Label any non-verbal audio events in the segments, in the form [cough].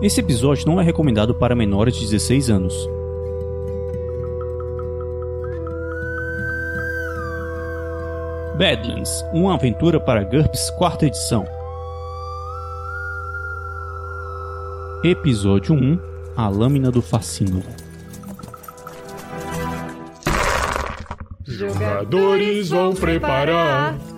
Esse episódio não é recomendado para menores de 16 anos. Badlands, uma aventura para GURPS quarta edição. Episódio 1 A Lâmina do Fascínio. Jogadores vão preparar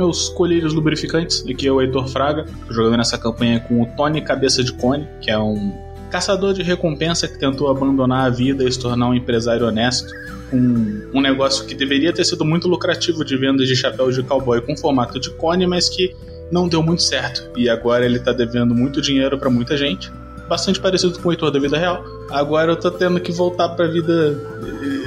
Meus colírios lubrificantes. Aqui é o Heitor Fraga. Jogando nessa campanha com o Tony Cabeça de Cone, que é um caçador de recompensa que tentou abandonar a vida e se tornar um empresário honesto com um negócio que deveria ter sido muito lucrativo de vendas de chapéus de cowboy com formato de cone, mas que não deu muito certo. E agora ele tá devendo muito dinheiro para muita gente. Bastante parecido com o Heitor da vida real. Agora eu tô tendo que voltar pra vida.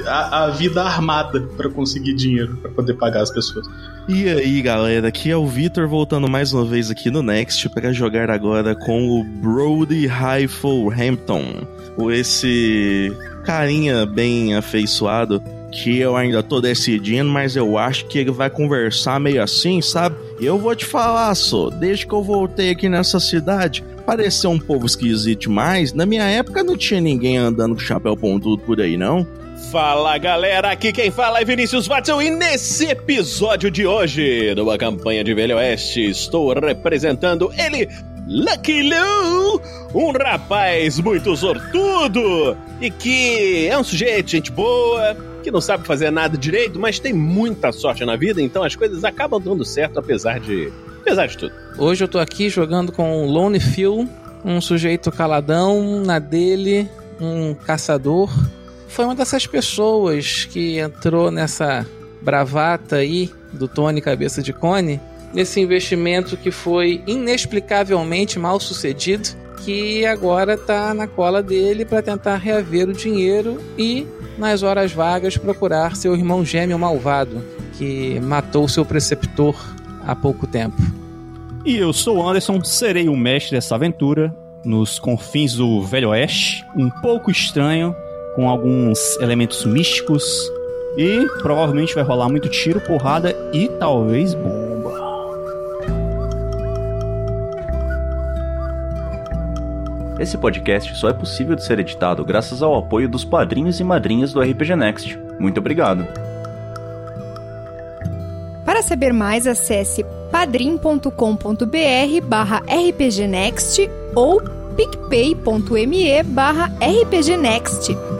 a, a vida armada para conseguir dinheiro, para poder pagar as pessoas. E aí, galera, aqui é o Vitor voltando mais uma vez aqui no Next para jogar agora com o Brody Rifle Hampton, esse carinha bem afeiçoado que eu ainda tô decidindo, mas eu acho que ele vai conversar meio assim, sabe? Eu vou te falar, só, desde que eu voltei aqui nessa cidade, pareceu um povo esquisito demais. Na minha época não tinha ninguém andando com chapéu pontudo por aí, não. Fala galera, aqui quem fala é Vinícius Watson e nesse episódio de hoje do Campanha de Velho Oeste estou representando ele, Lucky Lou, um rapaz muito sortudo e que é um sujeito, gente boa, que não sabe fazer nada direito, mas tem muita sorte na vida, então as coisas acabam dando certo apesar de, apesar de tudo. Hoje eu tô aqui jogando com o Lone Phil, um sujeito caladão, na dele, um caçador foi uma dessas pessoas que entrou nessa bravata aí do Tony Cabeça de Cone, nesse investimento que foi inexplicavelmente mal sucedido, que agora está na cola dele para tentar reaver o dinheiro e, nas horas vagas, procurar seu irmão gêmeo malvado, que matou seu preceptor há pouco tempo. E eu sou Anderson, serei o mestre dessa aventura nos confins do Velho Oeste, um pouco estranho, com alguns elementos místicos e provavelmente vai rolar muito tiro, porrada e talvez bomba. Esse podcast só é possível de ser editado graças ao apoio dos padrinhos e madrinhas do RPG Next. Muito obrigado. Para saber mais, acesse padrim.com.br barra rpgnext ou picpay.me barra rpgnext.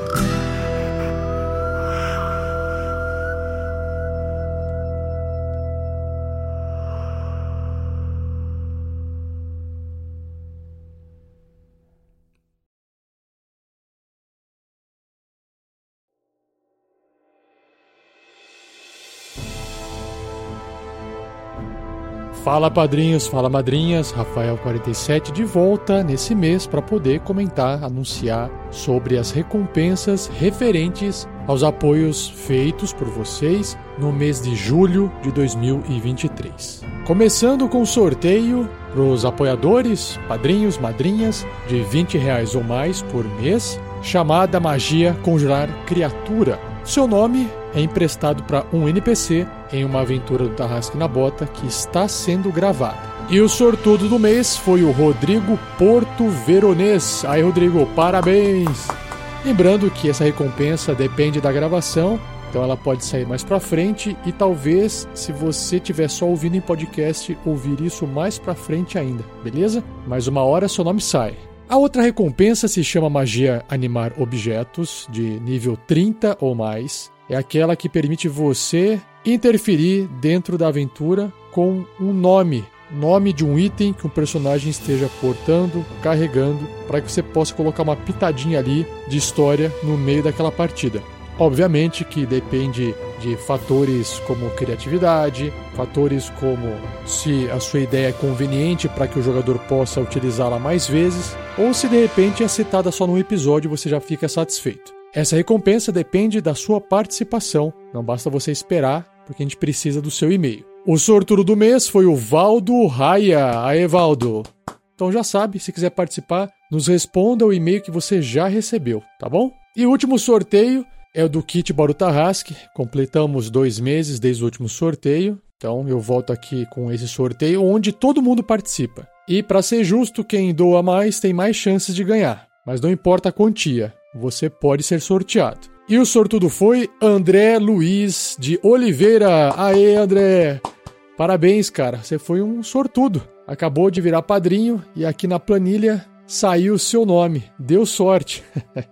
Fala padrinhos, fala madrinhas, Rafael47 de volta nesse mês para poder comentar, anunciar sobre as recompensas referentes aos apoios feitos por vocês no mês de julho de 2023. Começando com o sorteio para os apoiadores, padrinhos, madrinhas de 20 reais ou mais por mês, chamada Magia Conjurar Criatura. Seu nome é emprestado para um NPC em uma aventura do Tarrasque na Bota que está sendo gravada. E o sortudo do mês foi o Rodrigo Porto Veronês. Aí, Rodrigo, parabéns! Lembrando que essa recompensa depende da gravação, então ela pode sair mais para frente e talvez, se você estiver só ouvindo em podcast, ouvir isso mais para frente ainda, beleza? Mais uma hora seu nome sai. A outra recompensa se chama Magia Animar Objetos, de nível 30 ou mais. É aquela que permite você interferir dentro da aventura com um nome, nome de um item que um personagem esteja portando, carregando, para que você possa colocar uma pitadinha ali de história no meio daquela partida. Obviamente que depende de fatores como criatividade, fatores como se a sua ideia é conveniente para que o jogador possa utilizá-la mais vezes, ou se de repente é citada só num episódio você já fica satisfeito. Essa recompensa depende da sua participação, não basta você esperar, porque a gente precisa do seu e-mail. O sortudo do mês foi o Valdo Raia. Aê, Valdo! Então já sabe, se quiser participar, nos responda o e-mail que você já recebeu, tá bom? E o último sorteio é o do kit Barutarrasque. Completamos dois meses desde o último sorteio. Então eu volto aqui com esse sorteio onde todo mundo participa. E para ser justo, quem doa mais tem mais chances de ganhar. Mas não importa a quantia, você pode ser sorteado. E o sortudo foi André Luiz de Oliveira. Aê, André! Parabéns, cara. Você foi um sortudo. Acabou de virar padrinho e aqui na planilha saiu o seu nome. Deu sorte. [laughs]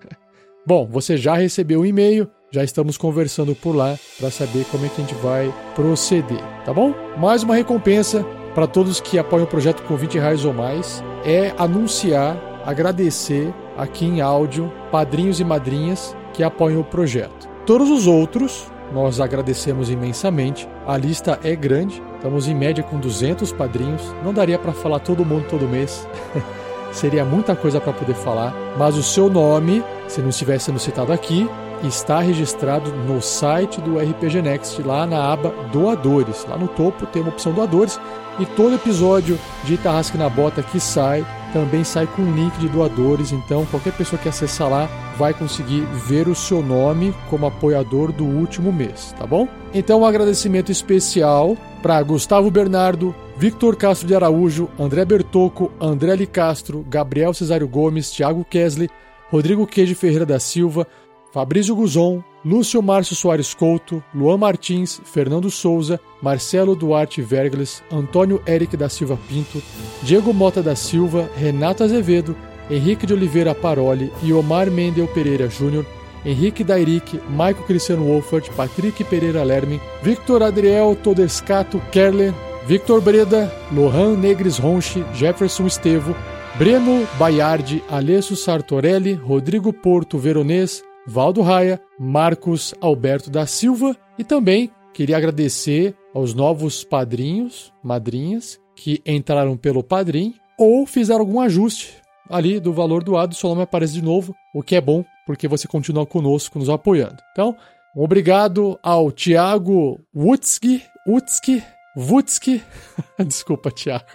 Bom, você já recebeu o um e-mail, já estamos conversando por lá para saber como é que a gente vai proceder, tá bom? Mais uma recompensa para todos que apoiam o projeto com 20 reais ou mais é anunciar, agradecer aqui em áudio padrinhos e madrinhas que apoiam o projeto. Todos os outros nós agradecemos imensamente. A lista é grande, estamos em média com 200 padrinhos. Não daria para falar todo mundo todo mês. [laughs] Seria muita coisa para poder falar, mas o seu nome, se não estivesse sendo citado aqui, está registrado no site do RPG Next, lá na aba Doadores. Lá no topo tem uma opção Doadores e todo episódio de Tarrasque na Bota que sai também sai com um link de doadores, então qualquer pessoa que acessar lá vai conseguir ver o seu nome como apoiador do último mês, tá bom? Então um agradecimento especial para Gustavo Bernardo, Victor Castro de Araújo, André Bertocco, André Li Castro, Gabriel Cesário Gomes, Thiago Kesley, Rodrigo Queijo Ferreira da Silva, Fabrício Guzon, Lúcio Márcio Soares Couto, Luan Martins, Fernando Souza, Marcelo Duarte Vergles, Antônio Eric da Silva Pinto, Diego Mota da Silva, Renato Azevedo, Henrique de Oliveira Paroli e Omar Mendel Pereira Júnior, Henrique Dairic, Maico Cristiano Wolfert, Patrick Pereira Lermin, Victor Adriel Todescato Kerler, Victor Breda, Lohan Negres Ronchi, Jefferson Estevo, Breno Baiardi, Alessio Sartorelli, Rodrigo Porto Veronês, Valdo Raia, Marcos Alberto da Silva e também queria agradecer aos novos padrinhos, madrinhas, que entraram pelo padrim ou fizeram algum ajuste ali do valor doado, seu nome aparece de novo, o que é bom porque você continua conosco nos apoiando. Então, obrigado ao Thiago Wutzki, Wutzki, Wutzki, [laughs] desculpa, Thiago,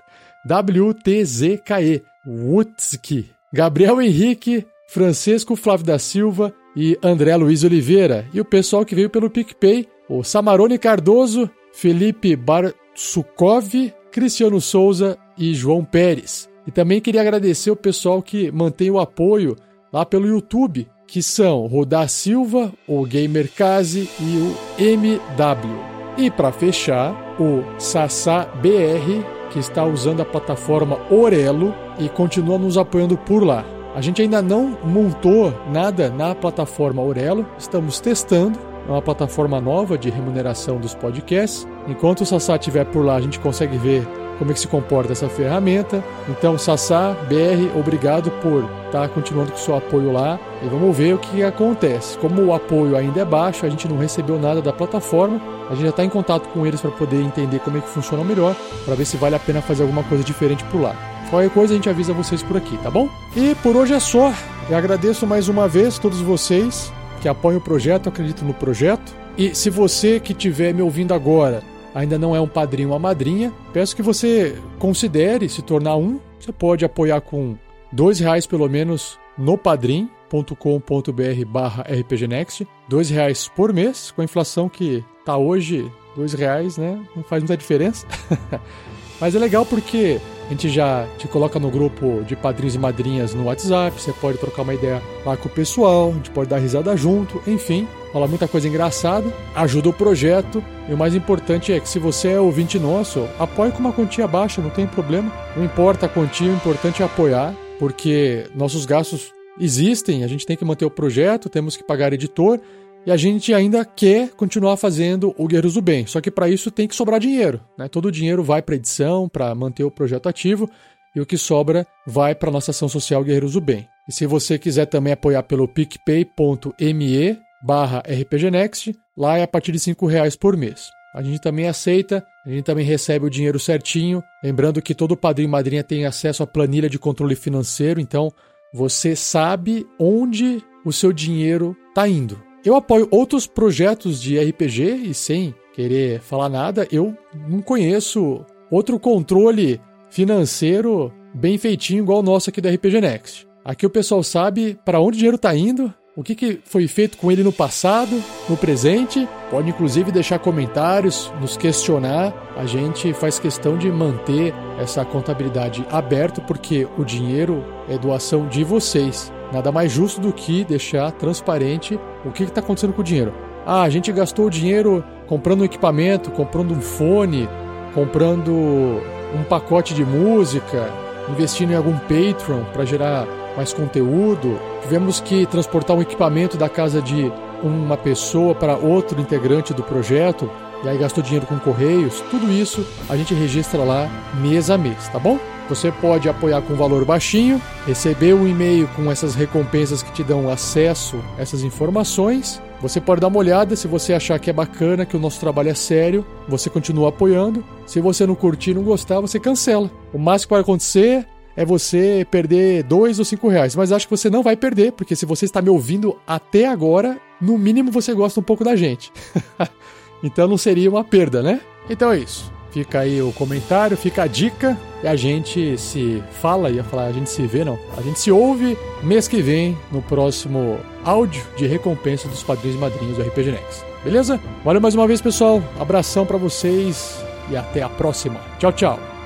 W-T-Z-K-E, Wutzki, Gabriel Henrique, Francisco Flávio da Silva, e André Luiz Oliveira. E o pessoal que veio pelo PicPay, o Samarone Cardoso, Felipe Barsukov, Cristiano Souza e João Pérez. E também queria agradecer o pessoal que mantém o apoio lá pelo YouTube, que são Rodar Silva, o Gamercase e o MW. E para fechar, o Sassá BR, que está usando a plataforma Orelo e continua nos apoiando por lá. A gente ainda não montou nada na plataforma Aurelo, estamos testando. É uma plataforma nova de remuneração dos podcasts. Enquanto o Sassá estiver por lá, a gente consegue ver como é que se comporta essa ferramenta. Então, Sassá, BR, obrigado por estar tá continuando com o seu apoio lá e vamos ver o que acontece. Como o apoio ainda é baixo, a gente não recebeu nada da plataforma, a gente já está em contato com eles para poder entender como é que funciona melhor, para ver se vale a pena fazer alguma coisa diferente por lá. Qualquer coisa a gente avisa vocês por aqui, tá bom? E por hoje é só. Eu agradeço mais uma vez todos vocês que apoiam o projeto, acreditam no projeto. E se você que estiver me ouvindo agora ainda não é um padrinho ou uma madrinha, peço que você considere se tornar um. Você pode apoiar com dois reais pelo menos no padrim.com.br barra rpgnext, dois reais por mês, com a inflação que tá hoje dois reais, né? Não faz muita diferença. [laughs] Mas é legal porque a gente já te coloca no grupo de padrinhos e madrinhas no WhatsApp, você pode trocar uma ideia lá com o pessoal, a gente pode dar risada junto, enfim, rola muita coisa engraçada, ajuda o projeto e o mais importante é que se você é ouvinte nosso, apoie com uma quantia baixa, não tem problema. Não importa a quantia, o importante é apoiar, porque nossos gastos existem, a gente tem que manter o projeto, temos que pagar editor e a gente ainda quer continuar fazendo o Guerreiros do Bem. Só que para isso tem que sobrar dinheiro. Né? Todo o dinheiro vai para edição, para manter o projeto ativo, e o que sobra vai para nossa ação social Guerreiros do Bem. E se você quiser também apoiar pelo picpay.me barra rpgnext, lá é a partir de 5 reais por mês. A gente também aceita, a gente também recebe o dinheiro certinho. Lembrando que todo padrinho e madrinha tem acesso à planilha de controle financeiro, então você sabe onde o seu dinheiro está indo. Eu apoio outros projetos de RPG e sem querer falar nada, eu não conheço outro controle financeiro bem feitinho igual o nosso aqui do RPG Next. Aqui o pessoal sabe para onde o dinheiro está indo, o que, que foi feito com ele no passado, no presente. Pode inclusive deixar comentários, nos questionar. A gente faz questão de manter essa contabilidade aberta porque o dinheiro é doação de vocês. Nada mais justo do que deixar transparente o que está acontecendo com o dinheiro. Ah, a gente gastou o dinheiro comprando um equipamento, comprando um fone, comprando um pacote de música, investindo em algum Patreon para gerar mais conteúdo. Tivemos que transportar um equipamento da casa de uma pessoa para outro integrante do projeto e aí gastou dinheiro com correios. Tudo isso a gente registra lá mês a mês, tá bom? Você pode apoiar com valor baixinho, receber um e-mail com essas recompensas que te dão acesso a essas informações. Você pode dar uma olhada se você achar que é bacana, que o nosso trabalho é sério, você continua apoiando. Se você não curtir, não gostar, você cancela. O máximo que pode acontecer é você perder dois ou cinco reais. Mas acho que você não vai perder, porque se você está me ouvindo até agora, no mínimo você gosta um pouco da gente. [laughs] então não seria uma perda, né? Então é isso. Fica aí o comentário, fica a dica. E a gente se fala, ia falar, a gente se vê, não. A gente se ouve mês que vem no próximo áudio de recompensa dos padrinhos e madrinhos do RPG Next. Beleza? Valeu mais uma vez, pessoal. Abração para vocês e até a próxima. Tchau, tchau.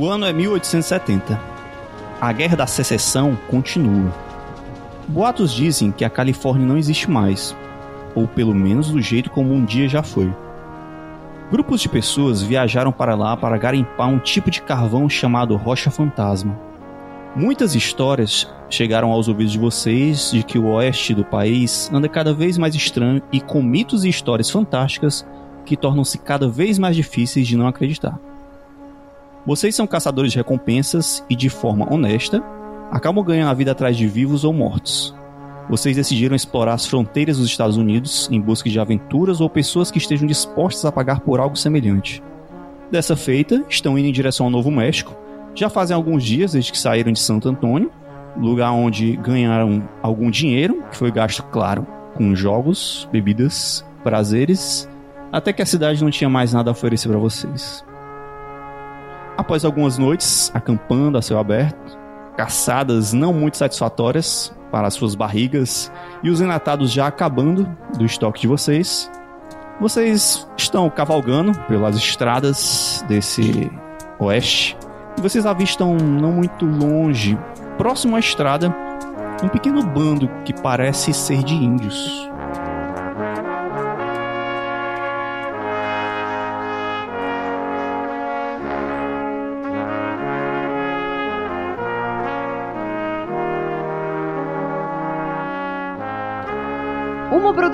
O ano é 1870. A Guerra da Secessão continua. Boatos dizem que a Califórnia não existe mais, ou pelo menos do jeito como um dia já foi. Grupos de pessoas viajaram para lá para garimpar um tipo de carvão chamado Rocha Fantasma. Muitas histórias chegaram aos ouvidos de vocês de que o oeste do país anda cada vez mais estranho e com mitos e histórias fantásticas que tornam-se cada vez mais difíceis de não acreditar. Vocês são caçadores de recompensas e, de forma honesta, acabam ganhando a vida atrás de vivos ou mortos. Vocês decidiram explorar as fronteiras dos Estados Unidos em busca de aventuras ou pessoas que estejam dispostas a pagar por algo semelhante. Dessa feita, estão indo em direção ao Novo México. Já fazem alguns dias desde que saíram de Santo Antônio, lugar onde ganharam algum dinheiro, que foi gasto, claro, com jogos, bebidas, prazeres, até que a cidade não tinha mais nada a oferecer para vocês. Após algumas noites acampando a céu aberto, caçadas não muito satisfatórias para as suas barrigas e os enlatados já acabando do estoque de vocês, vocês estão cavalgando pelas estradas desse oeste e vocês avistam não muito longe, próximo à estrada, um pequeno bando que parece ser de índios.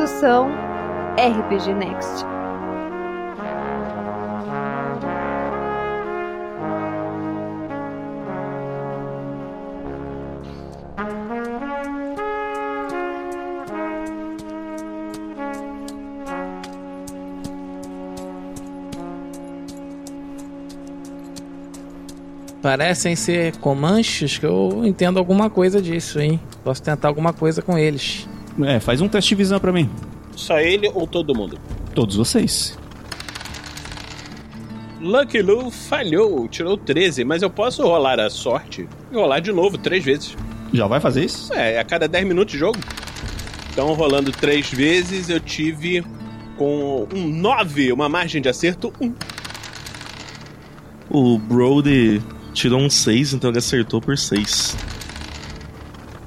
Produção RPG Next. Parecem ser comanches que eu entendo alguma coisa disso, hein? Posso tentar alguma coisa com eles. É, faz um teste de visão pra mim. Só ele ou todo mundo? Todos vocês. Lucky Lu falhou, tirou 13, mas eu posso rolar a sorte e rolar de novo três vezes. Já vai fazer isso? É, a cada 10 minutos de jogo. Então, rolando três vezes, eu tive com um 9, uma margem de acerto 1. O Brody tirou um 6, então ele acertou por 6.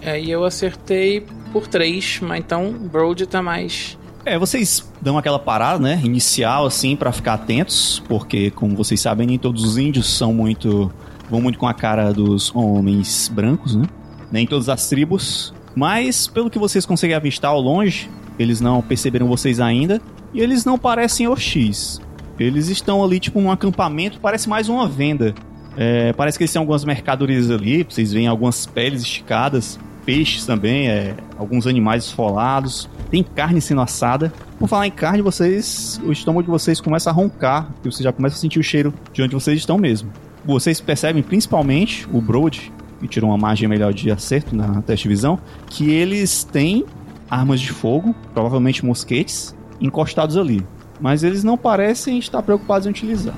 É, e eu acertei por 3, mas então o Brody tá mais. É, vocês dão aquela parada, né, inicial assim pra ficar atentos, porque como vocês sabem, nem todos os índios são muito vão muito com a cara dos homens brancos, né? Nem todas as tribos, mas pelo que vocês conseguem avistar ao longe, eles não perceberam vocês ainda e eles não parecem hostis. Eles estão ali tipo num acampamento, parece mais uma venda. É, parece que eles têm algumas mercadorias ali, vocês veem algumas peles esticadas, peixes também, é, alguns animais esfolados, tem carne sendo assada. Por falar em carne, vocês, o estômago de vocês começa a roncar, e você já começa a sentir o cheiro de onde vocês estão mesmo. Vocês percebem principalmente o Broad, que tirou uma margem melhor de acerto na teste de visão, que eles têm armas de fogo, provavelmente mosquetes, encostados ali. Mas eles não parecem estar preocupados em utilizar.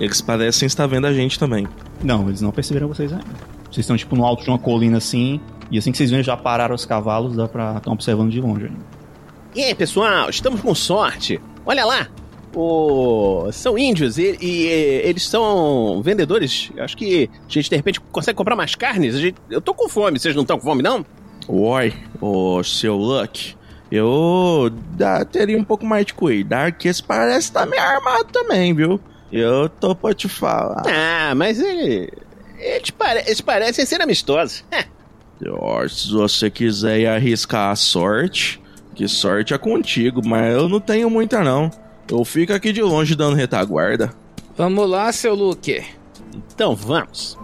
Eles parecem estar vendo a gente também. Não, eles não perceberam vocês ainda. Vocês estão tipo no alto de uma colina assim, e assim que vocês veem já pararam os cavalos, dá pra estar observando de longe ainda. E aí, pessoal, estamos com sorte. Olha lá, o... são índios e, e, eles são vendedores. Acho que a gente de repente consegue comprar mais carnes. A gente... Eu tô com fome, vocês não estão com fome, não? Oi, ô seu Luck. Eu dá, teria um pouco mais de cuidado, que esse parece estar meio armado também, viu? Eu tô pra te falar. Ah, mas ele. Eles, pare... eles parecem ser amistosos. Se você quiser ir arriscar a sorte, que sorte é contigo, mas eu não tenho muita não. Eu fico aqui de longe dando retaguarda. Vamos lá, seu Luke. Então vamos.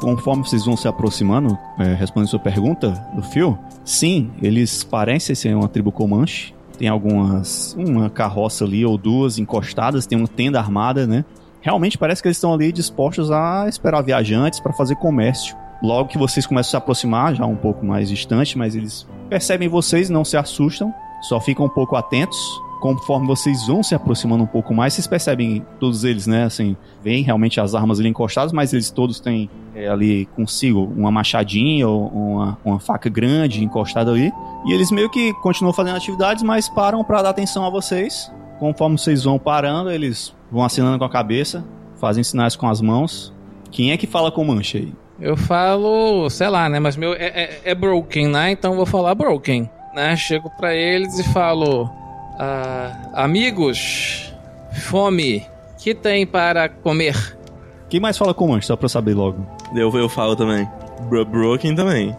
Conforme vocês vão se aproximando, é, respondendo sua pergunta do Phil, sim, eles parecem ser uma tribo Comanche. Tem algumas. uma carroça ali ou duas encostadas, tem uma tenda armada, né? Realmente parece que eles estão ali dispostos a esperar viajantes para fazer comércio. Logo que vocês começam a se aproximar, já um pouco mais distante, mas eles percebem vocês, não se assustam, só ficam um pouco atentos. Conforme vocês vão se aproximando um pouco mais, vocês percebem todos eles, né? Assim, veem realmente as armas ali encostadas, mas eles todos têm é, ali consigo uma machadinha ou uma, uma faca grande encostada ali. E eles meio que continuam fazendo atividades, mas param para dar atenção a vocês. Conforme vocês vão parando, eles vão assinando com a cabeça, fazem sinais com as mãos. Quem é que fala com mancha aí? Eu falo, sei lá, né? Mas meu é, é, é broken, né? Então eu vou falar broken, né? Chego pra eles e falo: ah, Amigos, fome, que tem para comer? Quem mais fala com mancha, só pra eu saber logo? Eu, eu falo também. Bro broken também.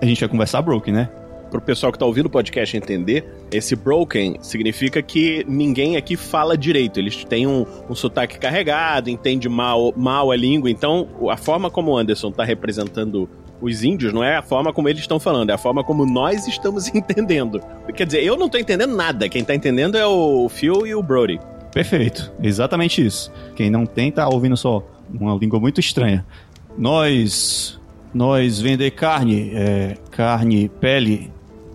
A gente vai conversar broken, né? Pro pessoal que tá ouvindo o podcast entender, esse broken significa que ninguém aqui fala direito. Eles têm um, um sotaque carregado, entende mal, mal a língua. Então, a forma como o Anderson tá representando os índios não é a forma como eles estão falando, é a forma como nós estamos [laughs] entendendo. Quer dizer, eu não tô entendendo nada. Quem tá entendendo é o Phil e o Brody. Perfeito, exatamente isso. Quem não tem tá ouvindo só uma língua muito estranha. Nós. Nós vender carne, é, carne, pele.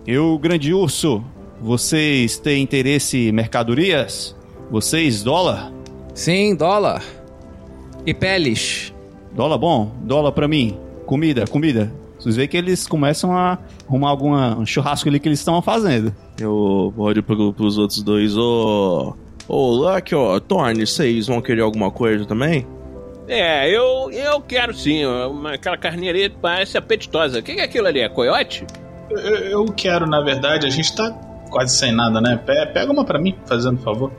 Eu, grande urso, vocês têm interesse em mercadorias? Vocês, dólar? Sim, dólar. E peles. Dólar bom? Dólar pra mim. Comida, comida. Vocês veem que eles começam a arrumar alguma um churrasco ali que eles estão fazendo. Eu olho pro, pros outros dois, ô. Ô, Luck, ó, Torne, vocês vão querer alguma coisa também? É, eu, eu quero sim. uma- Aquela carninha ali parece apetitosa. O que que é aquilo ali? É coiote? Eu, eu quero, na verdade, a gente tá quase sem nada, né? Pe- Pega uma pra mim, fazendo favor.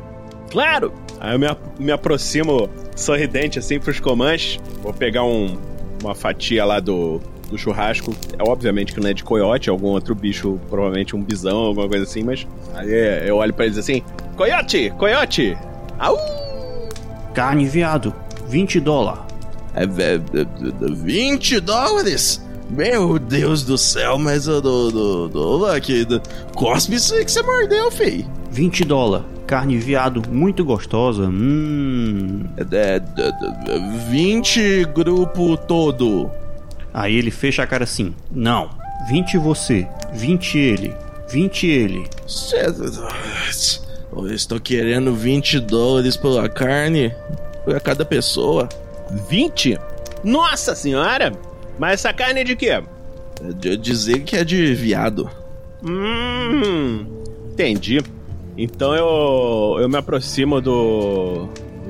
Claro! Aí eu me, me aproximo sorridente assim pros comanches. Vou pegar um, uma fatia lá do, do churrasco. É obviamente que não é de coiote, é algum outro bicho, provavelmente um bisão, alguma coisa assim, mas aí é, eu olho pra eles assim: Coiote! Coiote! Au! Carne viado, 20 dólares. É, é, é, 20 dólares? Meu Deus do céu, mas o do, do, do Lucky, do, cospe isso aí que você mordeu, fei. 20 dólares. Carne viado muito gostosa. Hum. É, é, é, 20 grupo todo. Aí ele fecha a cara assim: Não, 20 você, 20 ele, 20 ele. Eu estou querendo 20 dólares pela carne pra cada pessoa. 20? Nossa senhora! Mas essa carne é de quê? É de dizer que é de viado. Hum, entendi. Então eu, eu me aproximo do.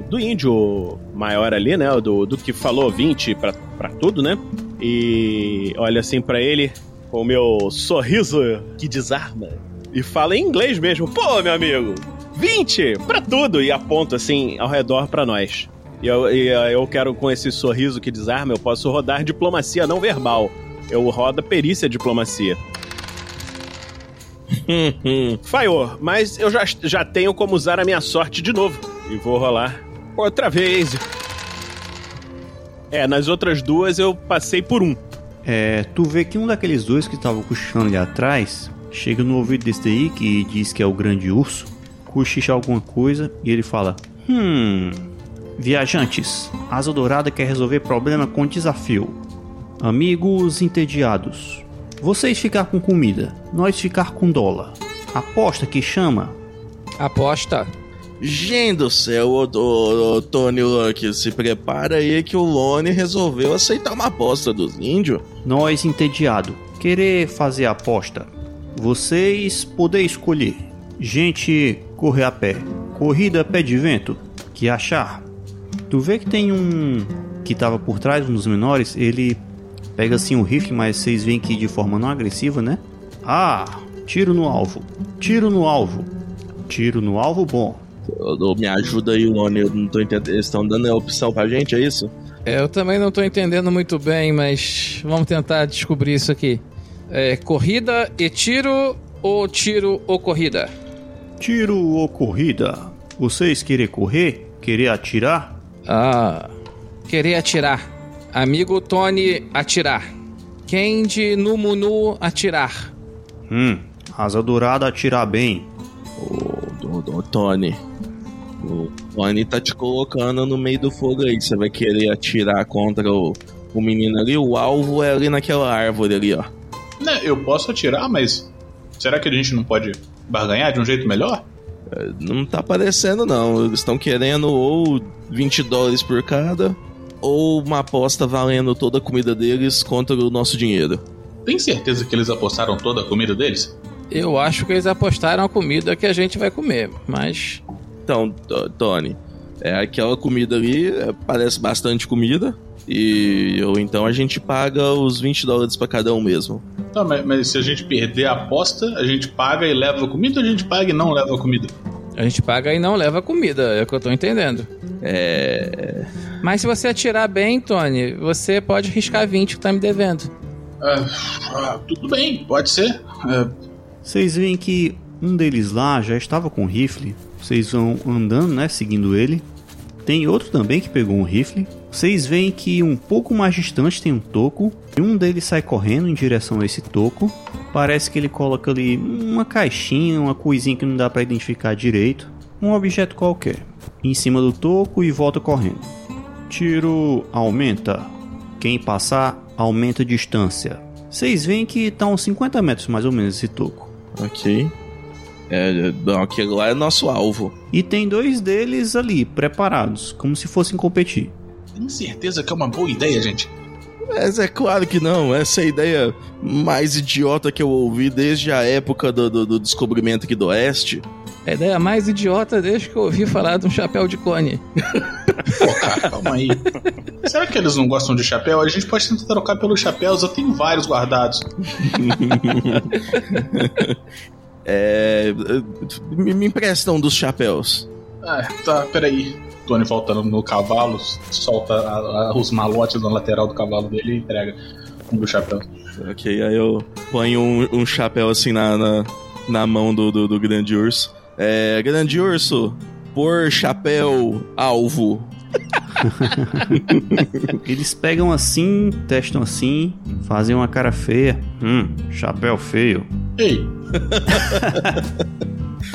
do índio maior ali, né? Do, do que falou 20 pra, pra tudo, né? E olho assim para ele com o meu sorriso que desarma. E falo em inglês mesmo. Pô, meu amigo, 20 pra tudo! E aponto assim ao redor para nós. E eu, e eu quero, com esse sorriso que desarma, eu posso rodar diplomacia não verbal. Eu rodo perícia diplomacia. [laughs] Falhou, mas eu já, já tenho como usar a minha sorte de novo. E vou rolar outra vez. É, nas outras duas eu passei por um. É, tu vê que um daqueles dois que estavam cochichando ali atrás chega no ouvido desse daí que diz que é o grande urso, cochicha alguma coisa e ele fala: Hum, Viajantes, Asa Dourada quer resolver problema com desafio. Amigos entediados, vocês ficar com comida, nós ficar com dólar. Aposta que chama? Aposta. Gente do céu, ô, ô, ô, Tony Luck, se prepara aí que o Lone resolveu aceitar uma aposta dos índios. Nós entediado, querer fazer a aposta. Vocês poder escolher. Gente, correr a pé. Corrida pé de vento. Que achar? Tu vê que tem um que tava por trás, um dos menores, ele pega assim o um rifle, mas vocês veem que de forma não agressiva, né? Ah, tiro no alvo. Tiro no alvo. Tiro no alvo bom. Me ajuda aí, Lone, eu não tô entendendo. Eles estão dando a opção pra gente, é isso? É, eu também não tô entendendo muito bem, mas vamos tentar descobrir isso aqui. É, corrida e tiro ou tiro ou corrida? Tiro ou corrida? Vocês querer correr? Querer atirar? Ah, querer atirar. Amigo Tony, atirar. Candy Numunu, atirar. Hum, asa dourada, atirar bem. Ô, Tony, o Tony tá te colocando no meio do fogo aí. Você vai querer atirar contra o, o menino ali? O alvo é ali naquela árvore ali, ó. Né, eu posso atirar, mas será que a gente não pode barganhar de um jeito melhor? Não tá aparecendo, não. Eles estão querendo ou 20 dólares por cada, ou uma aposta valendo toda a comida deles contra o nosso dinheiro. Tem certeza que eles apostaram toda a comida deles? Eu acho que eles apostaram a comida que a gente vai comer, mas. Então, Tony, é aquela comida ali, é, parece bastante comida. E ou então a gente paga os 20 dólares para cada um mesmo. Tá, mas, mas, se a gente perder a aposta, a gente paga e leva a comida ou a gente paga e não leva a comida? A gente paga e não leva a comida, é o que eu tô entendendo. É. Mas se você atirar bem, Tony, você pode riscar 20 que tá me devendo. Ah, ah, tudo bem, pode ser. É... Vocês veem que um deles lá já estava com rifle. Vocês vão andando, né? Seguindo ele. Tem outro também que pegou um rifle. Vocês veem que um pouco mais distante tem um toco. E um deles sai correndo em direção a esse toco. Parece que ele coloca ali uma caixinha, uma coisinha que não dá para identificar direito. Um objeto qualquer. Em cima do toco e volta correndo. Tiro aumenta. Quem passar, aumenta a distância. Vocês veem que tá uns 50 metros mais ou menos esse toco. Ok. É, não, aquele lá é nosso alvo. E tem dois deles ali, preparados, como se fossem competir. Tem certeza que é uma boa ideia, gente? Mas é claro que não. Essa é a ideia mais idiota que eu ouvi desde a época do, do, do descobrimento aqui do Oeste. A ideia mais idiota desde que eu ouvi falar de um chapéu de cone. Pô, cara, calma aí. Será que eles não gostam de chapéu? A gente pode tentar trocar pelos chapéus, eu tenho vários guardados. [laughs] é, me, emprestam um dos chapéus. Ah, tá, peraí. Tony voltando no cavalo, solta a, a, os malotes na lateral do cavalo dele e entrega. do chapéu. Ok, aí eu ponho um, um chapéu assim na, na, na mão do, do, do grande urso. É, grande urso, por chapéu alvo. [laughs] [laughs] Eles pegam assim, testam assim, fazem uma cara feia. Hum, chapéu feio. Ei, [laughs]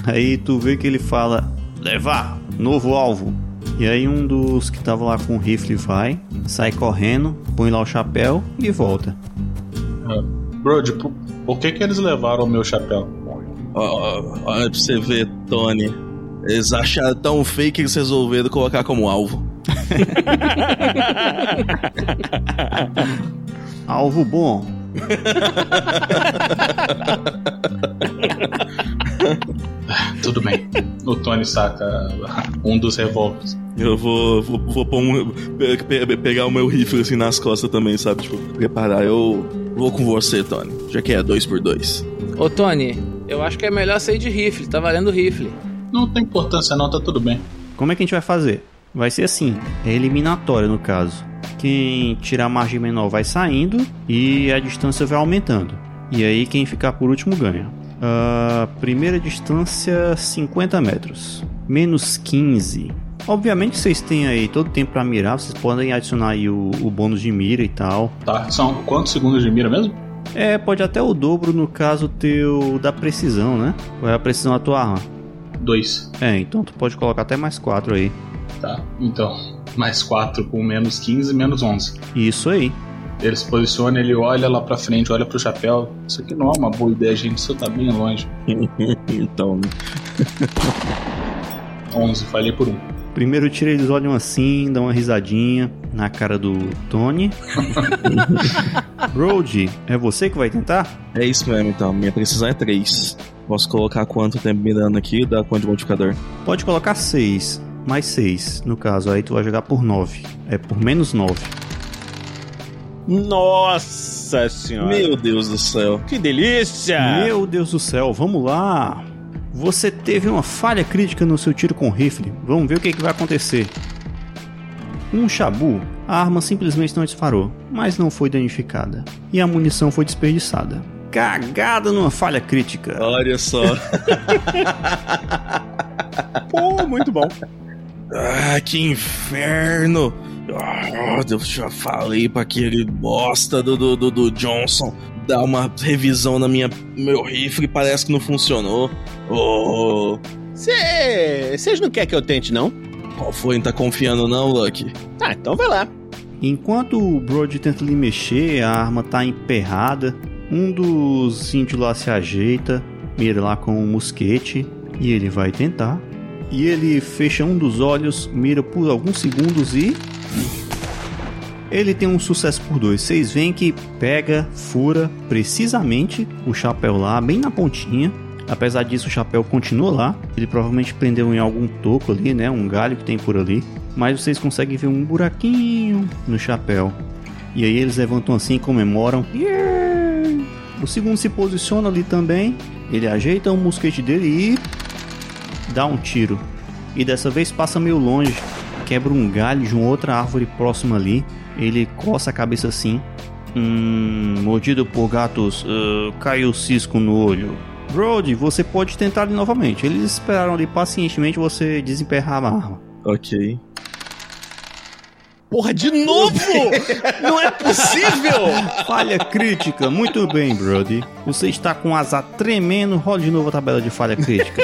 Aí tu vê que ele fala: levar, novo alvo. E aí um dos que tava lá com o rifle vai, sai correndo, põe lá o chapéu e volta. Brody, por, por que que eles levaram o meu chapéu? Olha pra você ver, Tony. Eles acharam tão fake que eles resolveram colocar como alvo. [laughs] Alvo bom. [laughs] Tudo bem. O Tony saca um dos revólveres. Eu vou, vou, vou pôr um- pe- pe- pegar o meu rifle assim nas costas também, sabe? Tipo, preparar. Eu vou com você, Tony. Já que é dois por dois. Ô, Tony, eu acho que é melhor sair de rifle. Tá valendo rifle. Não tem importância não, tá tudo bem. Como é que a gente vai fazer? Vai ser assim, é eliminatória no caso. Quem tirar a margem menor vai saindo e a distância vai aumentando. E aí quem ficar por último ganha. Ah, primeira distância 50 metros. Menos 15. Obviamente vocês têm aí todo o tempo pra mirar, vocês podem adicionar aí o, o bônus de mira e tal. Tá, são quantos segundos de mira mesmo? É, pode até o dobro no caso teu da precisão, né? Qual é a precisão da tua arma? Dois. É, então tu pode colocar até mais 4 aí. Tá, então, mais 4 com menos 15, menos 11. Isso aí. Ele se posiciona, ele olha lá pra frente, olha pro chapéu. Isso aqui não é uma boa ideia, gente, isso tá bem longe. [laughs] então, [laughs] 11, falei por um. Primeiro tiro eles olham assim, dão uma risadinha na cara do Tony. [laughs] Brody, é você que vai tentar? é isso mesmo, então. Minha precisão é três. Posso colocar quanto tempo mirando aqui? Dá quanto de modificador? Pode colocar 6, mais 6, no caso, aí tu vai jogar por 9. É por menos 9. Nossa senhora. Meu Deus do céu. Que delícia! Meu Deus do céu, vamos lá! Você teve uma falha crítica no seu tiro com rifle. Vamos ver o que, que vai acontecer. Um Shabu, a arma simplesmente não disparou, mas não foi danificada. E a munição foi desperdiçada. Cagada numa falha crítica. Olha só. [laughs] Pô, muito bom. Ah, que inferno. Ah, eu já falei pra aquele bosta do, do, do, do Johnson dar uma revisão na minha meu rifle parece que não funcionou. Oh, Vocês não querem que eu tente, não? qual foi? Não tá confiando não, Lucky? Ah, então vai lá. Enquanto o Brody tenta lhe mexer, a arma tá emperrada. Um dos índios lá se ajeita, mira lá com um mosquete e ele vai tentar. E ele fecha um dos olhos, mira por alguns segundos e. Ele tem um sucesso por dois. Vocês veem que pega, fura precisamente o chapéu lá, bem na pontinha. Apesar disso, o chapéu continua lá. Ele provavelmente prendeu em algum toco ali, né? Um galho que tem por ali. Mas vocês conseguem ver um buraquinho no chapéu. E aí eles levantam assim e comemoram. Yeah! O segundo se posiciona ali também. Ele ajeita o mosquete dele e dá um tiro. E dessa vez passa meio longe. Quebra um galho de uma outra árvore próxima ali. Ele coça a cabeça assim. Hum, mordido por gatos, ah, caiu cisco no olho. Brody, você pode tentar novamente. Eles esperaram ali pacientemente você desemperrar a arma. Ok. Porra, de novo? não é possível! Falha crítica, muito bem, Brody. Você está com o azar tremendo. Role de novo a tabela de falha crítica.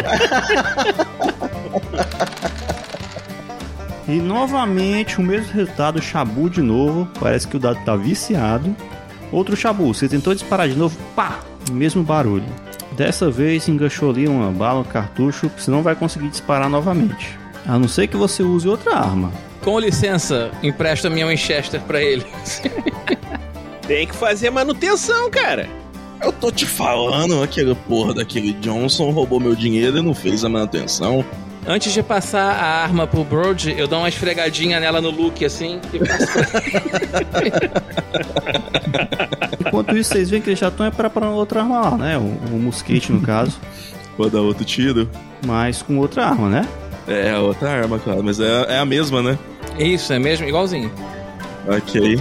e novamente o mesmo resultado, Shabu de novo. Parece que o dado tá viciado. Outro Shabu, você tentou disparar de novo, pá! Mesmo barulho. Dessa vez enganchou ali uma bala, um cartucho, você não vai conseguir disparar novamente. A não ser que você use outra arma. Com licença, empresta minha Winchester pra ele. [laughs] Tem que fazer manutenção, cara. Eu tô te falando, aquele porra daquele Johnson roubou meu dinheiro e não fez a manutenção. Antes de passar a arma pro Brody, eu dou uma esfregadinha nela no look assim e passo. [laughs] Enquanto isso, vocês veem que eles já estão preparando outra arma lá, né? O, o mosquete, no caso. Vou dar outro tiro. Mas com outra arma, né? É, outra arma, claro, mas é, é a mesma, né? Isso, é mesmo? Igualzinho. Ok.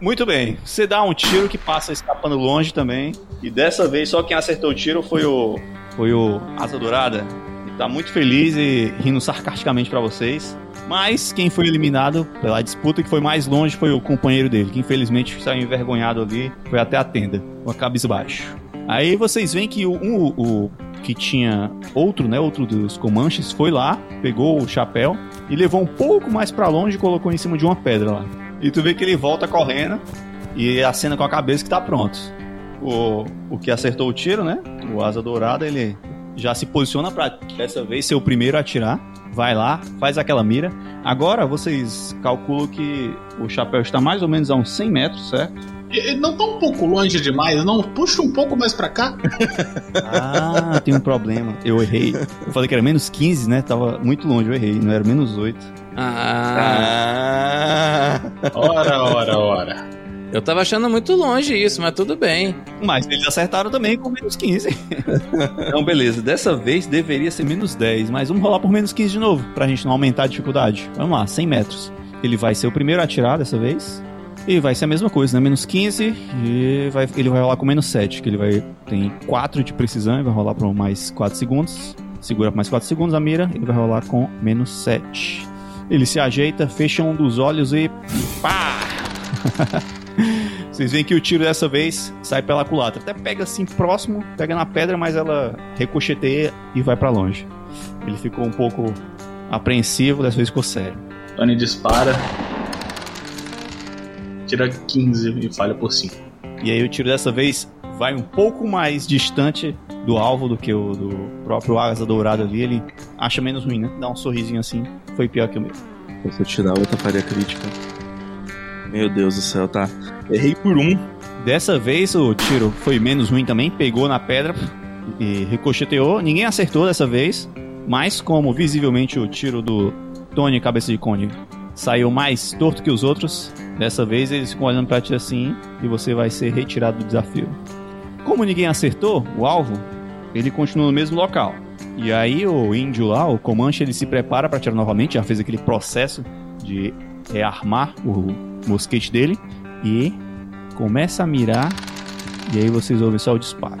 Muito bem. Você dá um tiro que passa escapando longe também. E dessa vez só quem acertou o tiro foi o. Foi o Asa Dourada. Ele tá muito feliz e rindo sarcasticamente pra vocês. Mas quem foi eliminado pela disputa que foi mais longe foi o companheiro dele, que infelizmente saiu envergonhado ali, foi até a tenda, com a cabeça baixa. Aí vocês veem que o, um, o que tinha outro, né, outro dos Comanches, foi lá, pegou o chapéu e levou um pouco mais pra longe e colocou em cima de uma pedra lá. E tu vê que ele volta correndo e acena com a cabeça que tá pronto. O, o que acertou o tiro, né? O Asa Dourada, ele já se posiciona pra dessa vez ser o primeiro a atirar. Vai lá, faz aquela mira. Agora vocês calculam que o chapéu está mais ou menos a uns 100 metros, certo? Ele não tá um pouco longe demais, não? Puxa um pouco mais pra cá. Ah, tem um problema. Eu errei. Eu falei que era menos 15, né? Tava muito longe, eu errei. Não era menos 8. Ah, Ah, Ora, ora, ora. eu tava achando muito longe isso, mas tudo bem. Mas eles acertaram também com menos 15. então, beleza. Dessa vez deveria ser menos 10, mas vamos rolar por menos 15 de novo, pra gente não aumentar a dificuldade. Vamos lá, 100 metros. Ele vai ser o primeiro a atirar dessa vez. E vai ser a mesma coisa, né? Menos 15 e vai, ele vai rolar com menos 7, que ele vai tem 4 de precisão e vai rolar por mais 4 segundos. Segura por mais 4 segundos a mira, ele vai rolar com menos 7. Ele se ajeita, fecha um dos olhos e pá! [laughs] Vocês veem que o tiro dessa vez sai pela culatra. Até pega assim próximo, pega na pedra, mas ela ricocheteia e vai pra longe. Ele ficou um pouco apreensivo, dessa vez ficou sério. Tony dispara. Tira 15 e falha por 5. E aí o tiro dessa vez vai um pouco mais distante do alvo do que o do próprio Asa Dourado ali. Ele acha menos ruim, né? Dá um sorrisinho assim. Foi pior que o meu. se eu tirar outra falha crítica. Meu Deus do céu, tá. Errei por um. Dessa vez o tiro foi menos ruim também. Pegou na pedra e ricocheteou. Ninguém acertou dessa vez. Mas como visivelmente o tiro do Tony Cabeça de Cone saiu mais torto que os outros, dessa vez eles ficam olhando pra ti assim e você vai ser retirado do desafio. Como ninguém acertou o alvo, ele continua no mesmo local. E aí o índio lá, o Comanche, ele se prepara para atirar novamente, já fez aquele processo de rearmar o mosquete dele e começa a mirar e aí vocês ouvem só o disparo.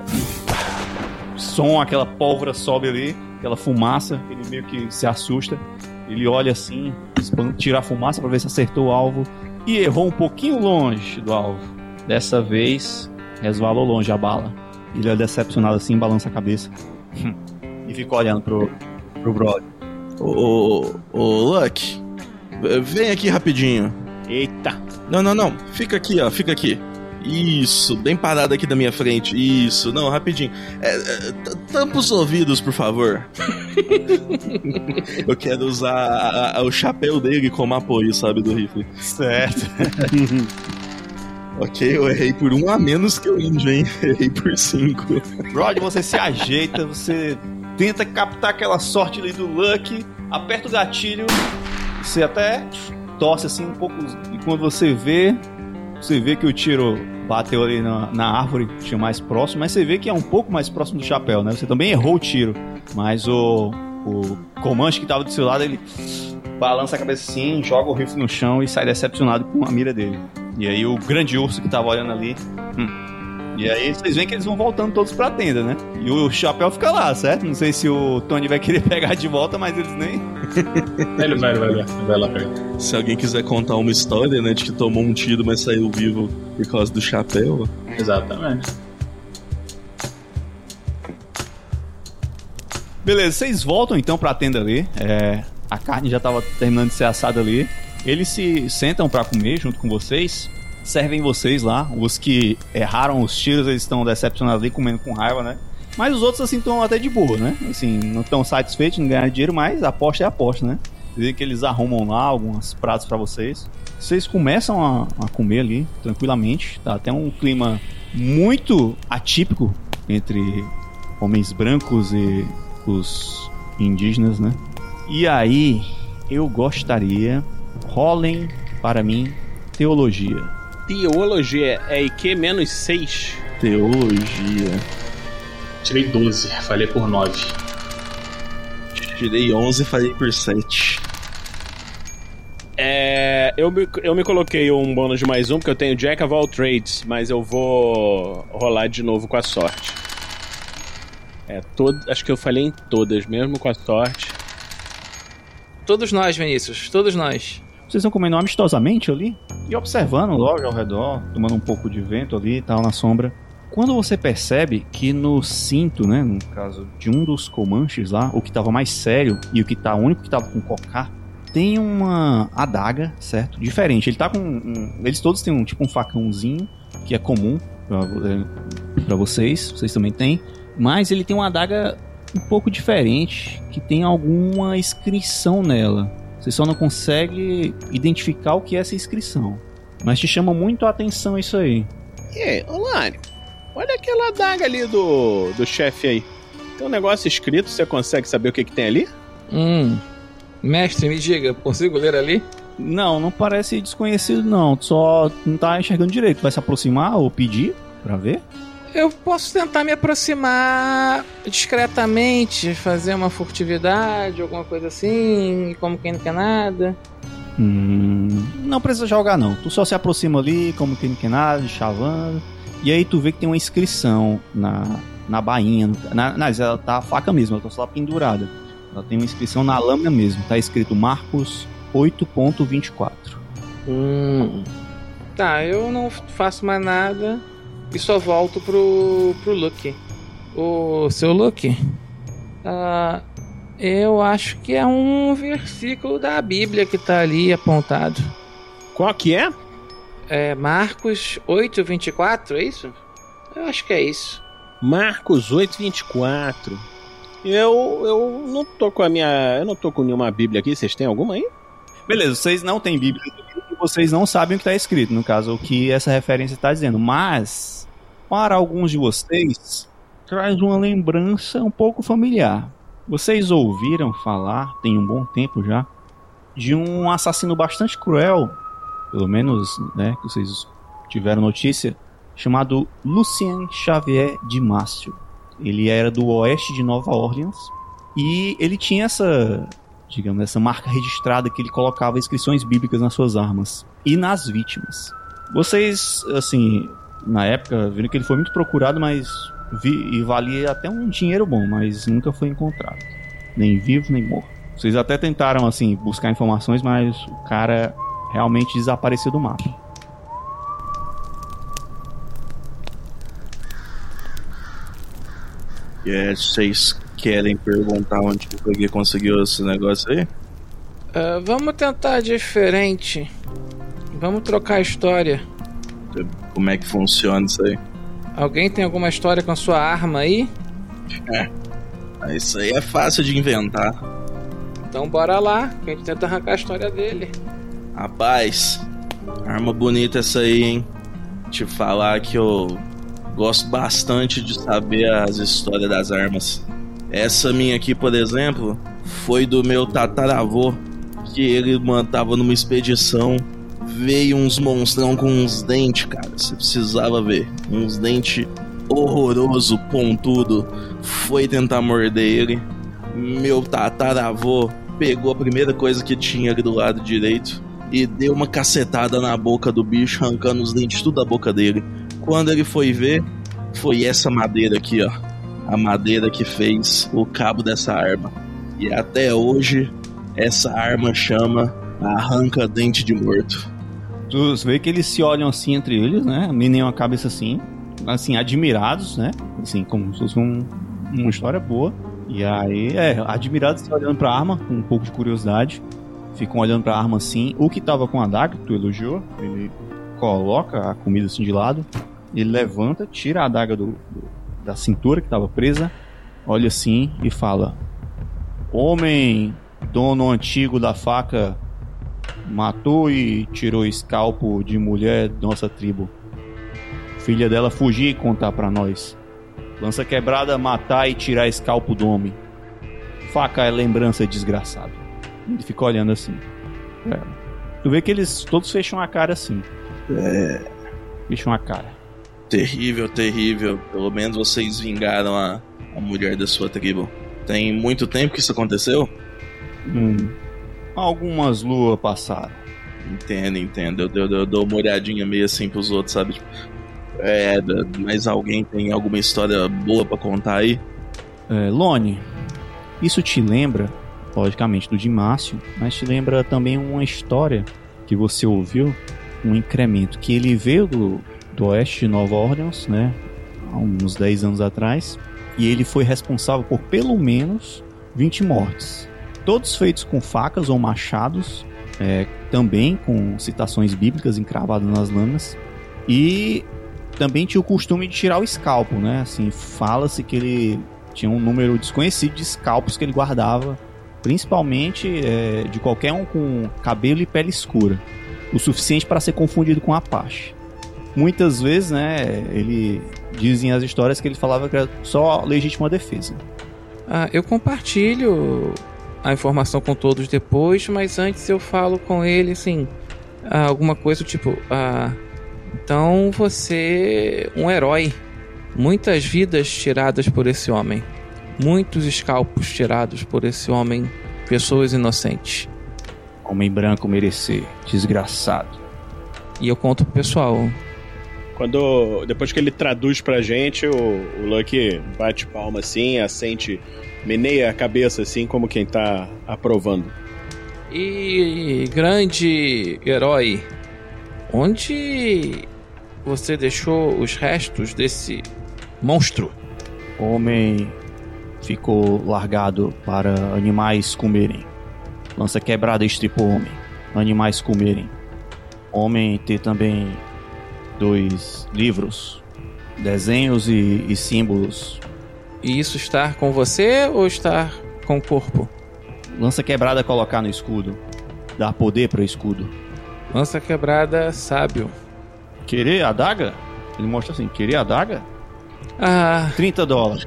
Som, aquela pólvora sobe ali, aquela fumaça, ele meio que se assusta. Ele olha assim, tira a fumaça para ver se acertou o alvo e errou um pouquinho longe do alvo. Dessa vez, resvalou longe a bala. Ele é decepcionado assim, balança a cabeça e fica olhando pro, pro brother. Ô, ô, ô, Luck, vem aqui rapidinho. Eita! Não, não, não. Fica aqui, ó. Fica aqui. Isso, bem parado aqui da minha frente. Isso, não, rapidinho. É, é, tampa os ouvidos, por favor. [laughs] Eu quero usar a- a- o chapéu dele como apoio, sabe, do rifle. Certo. [laughs] Ok, eu errei por um a menos que o índio, hein? [laughs] Errei por cinco. Rod, você se ajeita, você tenta captar aquela sorte ali do Luck, aperta o gatilho, você até torce assim um pouco. E quando você vê, você vê que o tiro bateu ali na, na árvore, tinha mais próximo, mas você vê que é um pouco mais próximo do chapéu, né? Você também errou o tiro, mas o, o comandante que tava do seu lado, ele balança a cabeça assim, joga o rifle no chão e sai decepcionado com a mira dele. E aí o grande urso que tava olhando ali. hum. E aí vocês veem que eles vão voltando todos pra tenda, né? E o chapéu fica lá, certo? Não sei se o Tony vai querer [laughs] pegar de volta, mas eles nem. Ele vai, vai, vai, vai lá ele. Se alguém quiser contar uma história, né, de que tomou um tiro, mas saiu vivo por causa do chapéu. Exatamente. Beleza, vocês voltam então pra tenda ali. É, a carne já tava terminando de ser assada ali. Eles se sentam pra comer junto com vocês. Servem vocês lá. Os que erraram os tiros, eles estão decepcionados ali, comendo com raiva, né? Mas os outros, assim, estão até de boa, né? Assim, não estão satisfeitos, não ganharam dinheiro, mas aposta é aposta, né? Veem que eles arrumam lá alguns pratos pra vocês. Vocês começam a, a comer ali, tranquilamente. Tá até um clima muito atípico entre homens brancos e os indígenas, né? E aí, eu gostaria. Rolem para mim teologia. Teologia é IQ menos 6. Teologia. Tirei 12, falhei por 9. Tirei 11 e falei por 7. É, Eu me, eu me coloquei um bônus de mais um, porque eu tenho Jack of all trades, mas eu vou rolar de novo com a sorte. É, todo, acho que eu falei em todas, mesmo com a sorte. Todos nós, Vinícius, todos nós. Vocês estão comendo amistosamente ali e observando logo ao redor, tomando um pouco de vento ali e tal na sombra. Quando você percebe que no cinto, né, no caso de um dos Comanches lá, o que tava mais sério e o que tá o único que tava com cocar, tem uma adaga, certo? Diferente. Ele tá com um, eles todos têm um tipo um facãozinho que é comum para vocês, vocês também têm, mas ele tem uma adaga um pouco diferente, que tem alguma inscrição nela. Você só não consegue identificar o que é essa inscrição. Mas te chama muito a atenção isso aí. E aí, Olânio, olha aquela adaga ali do, do chefe aí. Tem um negócio escrito, você consegue saber o que, que tem ali? Hum. Mestre, me diga, consigo ler ali? Não, não parece desconhecido não. Só não tá enxergando direito. Vai se aproximar ou pedir pra ver? Eu posso tentar me aproximar discretamente, fazer uma furtividade, alguma coisa assim, como quem não quer nada. Hum, não precisa jogar não. Tu só se aproxima ali, como quem não quer nada, chavando. E aí tu vê que tem uma inscrição na, na bainha. Na, na, ela tá a faca mesmo, ela tá só pendurada. Ela tem uma inscrição na lâmina mesmo. Tá escrito Marcos 8.24. Hum. Tá, eu não faço mais nada e só volto pro, pro Luke. O seu Luke? Uh, eu acho que é um versículo da Bíblia que tá ali apontado. Qual que é? É Marcos 8:24, é isso? Eu acho que é isso. Marcos 8:24. Eu eu não tô com a minha, eu não tô com nenhuma Bíblia aqui, vocês têm alguma aí? Beleza, vocês não têm Bíblia vocês não sabem o que está escrito, no caso, o que essa referência está dizendo, mas para alguns de vocês traz uma lembrança um pouco familiar. Vocês ouviram falar, tem um bom tempo já, de um assassino bastante cruel, pelo menos, né, que vocês tiveram notícia, chamado Lucien Xavier de Mastro. Ele era do oeste de Nova Orleans e ele tinha essa, digamos, essa marca registrada que ele colocava inscrições bíblicas nas suas armas e nas vítimas. Vocês, assim, na época, viram que ele foi muito procurado, mas vi, e valia até um dinheiro bom, mas nunca foi encontrado, nem vivo nem morto. Vocês até tentaram assim buscar informações, mas o cara realmente desapareceu do mapa. É, vocês querem perguntar onde que conseguiu esse negócio aí? Uh, vamos tentar diferente. Vamos trocar a história. Como é que funciona isso aí? Alguém tem alguma história com a sua arma aí? É. Isso aí é fácil de inventar. Então bora lá, que a gente tenta arrancar a história dele. Rapaz, arma bonita essa aí, hein? Te falar que eu gosto bastante de saber as histórias das armas. Essa minha aqui, por exemplo, foi do meu tataravô, que ele mantava numa expedição veio uns monstrão com uns dentes, cara. Você precisava ver. Uns dentes horroroso, pontudo. Foi tentar morder ele. Meu tataravô pegou a primeira coisa que tinha ali do lado direito e deu uma cacetada na boca do bicho, arrancando os dentes tudo da boca dele. Quando ele foi ver, foi essa madeira aqui, ó. A madeira que fez o cabo dessa arma. E até hoje, essa arma chama Arranca Dente de Morto. Tu vê que eles se olham assim entre eles, né? Menem a cabeça assim, assim, admirados, né? Assim, como se fosse um, uma história boa. E aí, é, admirados se olhando pra arma, com um pouco de curiosidade. Ficam olhando pra arma assim. O que tava com a adaga, que tu elogiou, ele coloca a comida assim de lado. Ele levanta, tira a adaga do, do da cintura que tava presa, olha assim e fala: Homem, dono antigo da faca matou e tirou escalpo de mulher nossa tribo. Filha dela fugir e contar para nós. Lança quebrada, matar e tirar escalpo do homem. Faca é lembrança desgraçado. Ele fica olhando assim. É. Tu vê que eles todos fecham a cara assim. É. Fecham a cara. Terrível, terrível. Pelo menos vocês vingaram a, a mulher da sua tribo. Tem muito tempo que isso aconteceu? Hum. Algumas luas passaram. Entendo, entendo. Eu, eu, eu dou uma olhadinha meio assim pros outros, sabe? Tipo, é, mas alguém tem alguma história boa pra contar aí? É, Lone, isso te lembra, logicamente, do Dimácio, mas te lembra também uma história que você ouviu, um incremento, que ele veio do, do oeste de Nova Orleans, né? Há uns 10 anos atrás, e ele foi responsável por pelo menos 20 mortes. Todos feitos com facas ou machados, é, também com citações bíblicas encravadas nas lâminas, e também tinha o costume de tirar o escalpo, né? Assim, fala-se que ele tinha um número desconhecido de escalpos que ele guardava, principalmente é, de qualquer um com cabelo e pele escura, o suficiente para ser confundido com Apache. Muitas vezes, né, ele dizem as histórias que ele falava que era só legítima defesa. Ah, eu compartilho a informação com todos depois, mas antes eu falo com ele assim, ah, alguma coisa tipo, ah, então você é um herói. Muitas vidas tiradas por esse homem, muitos escalpos tirados por esse homem, pessoas inocentes. Homem branco merecer, desgraçado. E eu conto pro pessoal. Quando. Depois que ele traduz pra gente, o, o Lucky bate palma assim, assente, meneia a cabeça assim, como quem tá aprovando. E grande herói, onde você deixou os restos desse monstro? Homem ficou largado para animais comerem. Lança quebrada estripou homem. Animais comerem. Homem ter também dois livros, desenhos e, e símbolos. E isso estar com você ou estar com o corpo? Lança quebrada colocar no escudo. Dar poder para o escudo. Lança quebrada sábio. Querer a daga? Ele mostra assim: querer a daga? Ah, 30 dólares.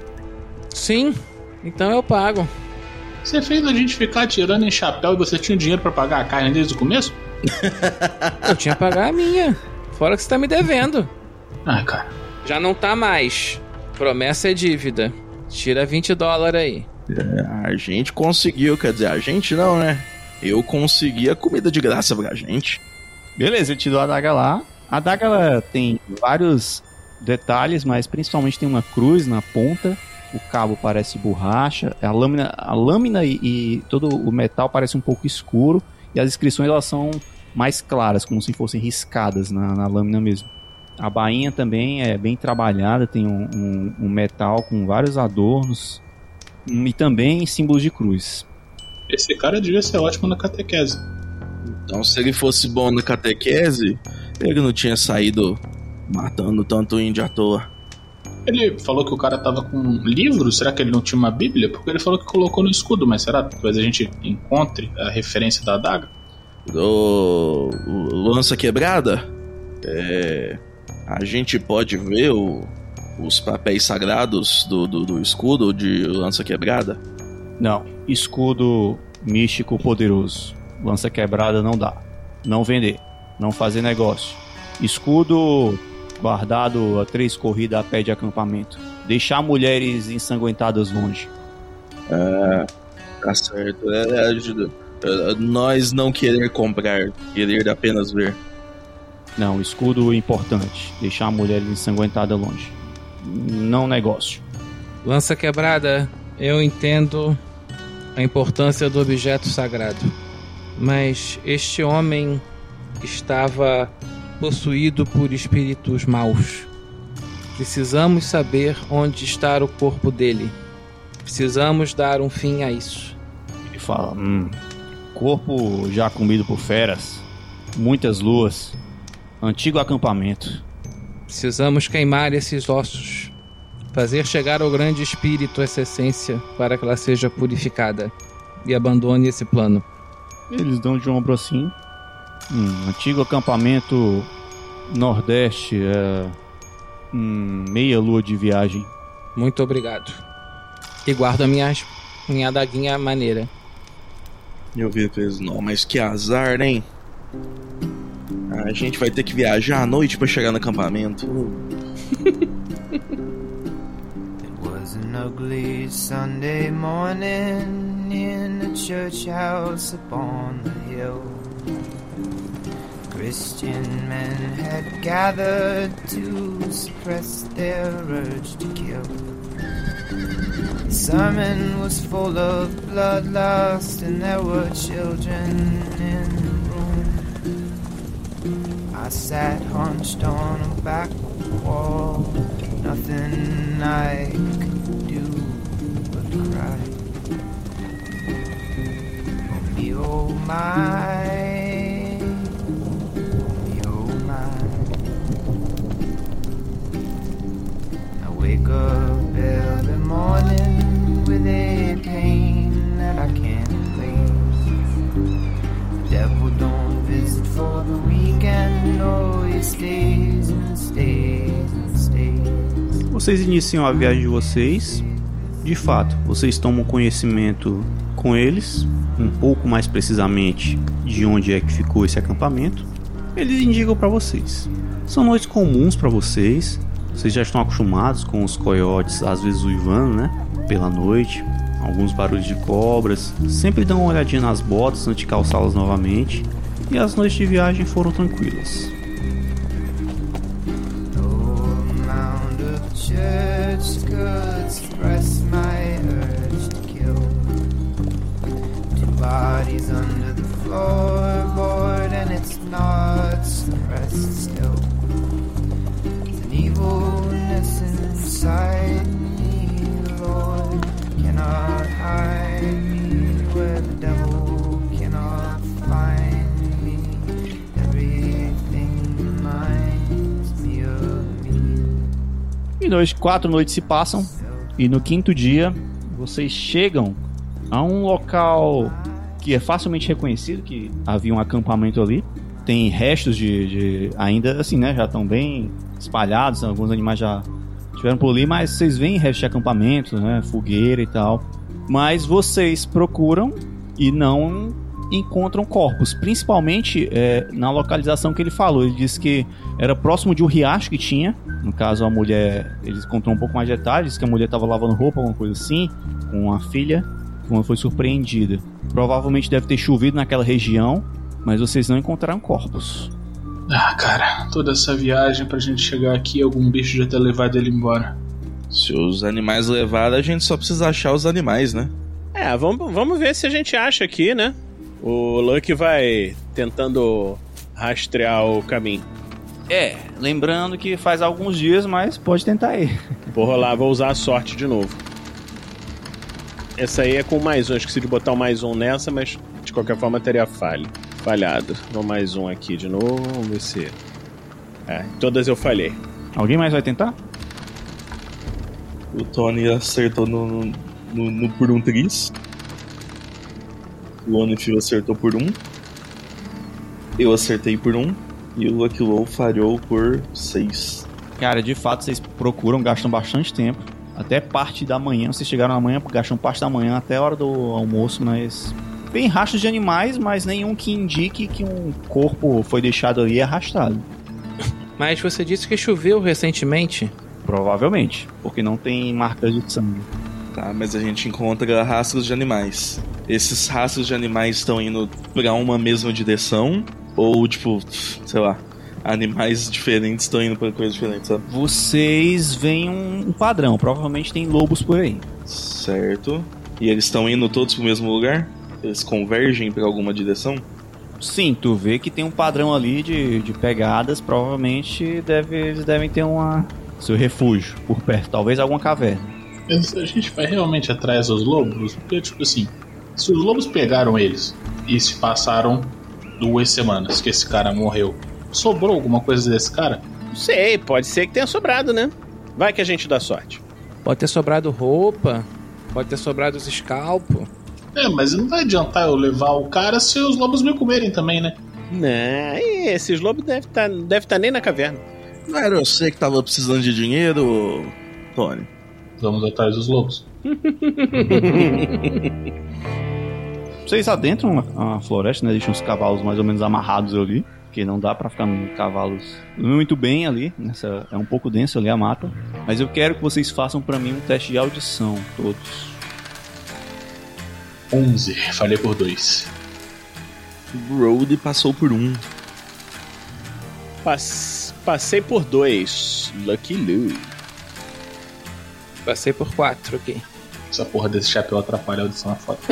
sim. Então eu pago. Você fez a gente ficar tirando em chapéu e você tinha dinheiro pra pagar a carne desde o começo? [laughs] Eu tinha que pagar a minha. Fora que você tá me devendo. Ai, cara. Já não tá mais. Promessa é dívida. Tira 20 dólares aí. A gente conseguiu, quer dizer, a gente não, né? Eu consegui a comida de graça pra gente. Beleza, eu te dou a daga lá. A daga ela tem vários detalhes, mas principalmente tem uma cruz na ponta. O cabo parece borracha. A lâmina, a lâmina e, e todo o metal parece um pouco escuro. E as inscrições elas são mais claras, como se fossem riscadas na, na lâmina mesmo. A bainha também é bem trabalhada, tem um, um- um metal com vários adornos. hum, E também símbolos de cruz. Esse cara devia ser ótimo na catequese. Então, se ele fosse bom na catequese, ele não tinha saído matando tanto índio à toa. Ele falou que o cara tava com um livro, será que ele não tinha uma bíblia? Porque ele falou que colocou no escudo, mas será que talvez a gente encontre a referência da adaga? O, o lança quebrada? É, a gente pode ver o- os papéis sagrados do, do, do escudo de lança quebrada? Não, escudo místico poderoso. Lança quebrada não dá. Não vender. Não fazer negócio. Escudo guardado a três corridas a pé de acampamento. Deixar mulheres ensanguentadas longe. Tá certo. É, ajuda. É, nós não querer comprar, querer apenas ver. Não, escudo importante. Deixar mulheres ensanguentadas longe. Não negócio. Lança quebrada, eu entendo a importância do objeto sagrado. Mas este homem estava possuído por espíritos maus. Precisamos saber onde está o corpo dele. Precisamos dar um fim a isso. Ele fala: hum, corpo já comido por feras. Muitas luas. Antigo acampamento. Precisamos queimar esses ossos. Fazer chegar ao grande espírito essa essência para que ela seja purificada. E abandone esse plano. Eles dão de ombro assim. Hum, antigo acampamento nordeste. É, hum, meia lua de viagem. Muito obrigado. E guardo a minha, minha adaguinha maneira. Eu vi eles, não, mas que azar, hein? A gente vai ter que viajar à noite pra chegar no acampamento. [laughs] It was an ugly Sunday morning in a church house upon the hill. Christian men had gathered to suppress their urge to kill. Sermon was full of bloodlust, and there were children in the room. I sat hunched on a back wall, nothing I could do but cry. Oh oh my, wake up every morning with a pain that I can't explain. The devil don't visit for the weekend, no, he stays and stays and stays. Vocês iniciam a viagem de vocês. De fato, vocês tomam conhecimento com eles, um pouco mais precisamente de onde é que ficou esse acampamento. Eles indicam para vocês. São noites comuns para vocês. Vocês já estão acostumados com os coiotes, às vezes uivando, né? Pela noite. Alguns barulhos de cobras. Sempre dão uma olhadinha nas botas antes de calçá-las novamente. E as noites de viagem foram tranquilas. Bodies under the floorboard, and it's not suppressed still. E dois, quatro noites se passam. E no quinto dia, vocês chegam a um local que é facilmente reconhecido, que havia um acampamento ali. Tem restos de, de- ainda assim, né? Já estão bem espalhados. Alguns animais já estiveram por ali, mas vocês veem restos de acampamento, né? Fogueira e tal. Mas vocês procuram e não encontram corpos, principalmente é, na localização que ele falou. Ele disse que era próximo de um riacho que tinha. No caso, a mulher, eles contou um pouco mais de detalhes, que a mulher estava lavando roupa, alguma coisa assim, com a filha, quando foi surpreendida. Provavelmente deve ter chovido naquela região, mas vocês não encontraram corpos. Ah, cara, toda essa viagem pra gente chegar aqui, algum bicho já ter levado ele embora. Se os animais levaram, a gente só precisa achar os animais, né? É, vamos, vamos ver se a gente acha aqui, né? O Lucky vai tentando rastrear o caminho. É, lembrando que faz alguns dias, mas pode tentar aí. Vou rolar, vou usar a sorte de novo. Essa aí é com mais um. Esqueci de botar o mais um nessa, mas de qualquer forma teria falha. Falhado. Vou mais um aqui de novo. Vamos ver se. É, todas eu falhei. Alguém mais vai tentar? O Tony acertou no, no, no por um tris. O Onifil acertou por um. Eu acertei por um. E o Lucky Low falhou por seis. Cara, de fato, vocês procuram, gastam bastante tempo. Até parte da manhã, vocês chegaram na manhã, gastam parte da manhã até a hora do almoço, mas. Tem rastros de animais, mas nenhum que indique que um corpo foi deixado ali e arrastado. [laughs] Mas você disse que choveu recentemente. Provavelmente, porque não tem marcas de sangue. Tá, mas a gente encontra rastros de animais. Esses rastros de animais estão indo pra uma mesma direção? Ou, tipo, sei lá, animais diferentes estão indo pra coisas diferentes, sabe? Vocês veem um, um padrão, provavelmente tem lobos por aí. Certo. E eles estão indo todos pro mesmo lugar? Eles convergem pra alguma direção? Sim, tu vê que tem um padrão ali de, de pegadas, provavelmente deve, eles devem ter uma seu refúgio por perto, talvez alguma caverna. Mas A gente vai realmente atrás dos lobos? Porque, tipo assim, se os lobos pegaram eles e se passaram duas semanas que esse cara morreu, sobrou alguma coisa desse cara? Não sei, pode ser que tenha sobrado, né? Vai que a gente dá sorte. Pode ter sobrado roupa, pode ter sobrado os escalpos. É, mas não vai adiantar eu levar o cara se os lobos me comerem também, né? Não, e esses lobos devem estar deve tá nem na caverna. Não era você que tava precisando de dinheiro, Tony? Vamos atrás dos lobos. [laughs] Vocês adentram a, floresta, né? Deixam os cavalos mais ou menos amarrados ali. Porque não dá pra ficar cavalos muito bem ali. Nessa, é um pouco denso ali a mata. Mas eu quero que vocês façam pra mim um teste de audição, todos. 11, falei por dois. Brody passou por um. Pass- Passei por dois. Lucky Lou. Passei por quatro aqui. Essa porra desse chapéu atrapalha a audição na foto. [laughs]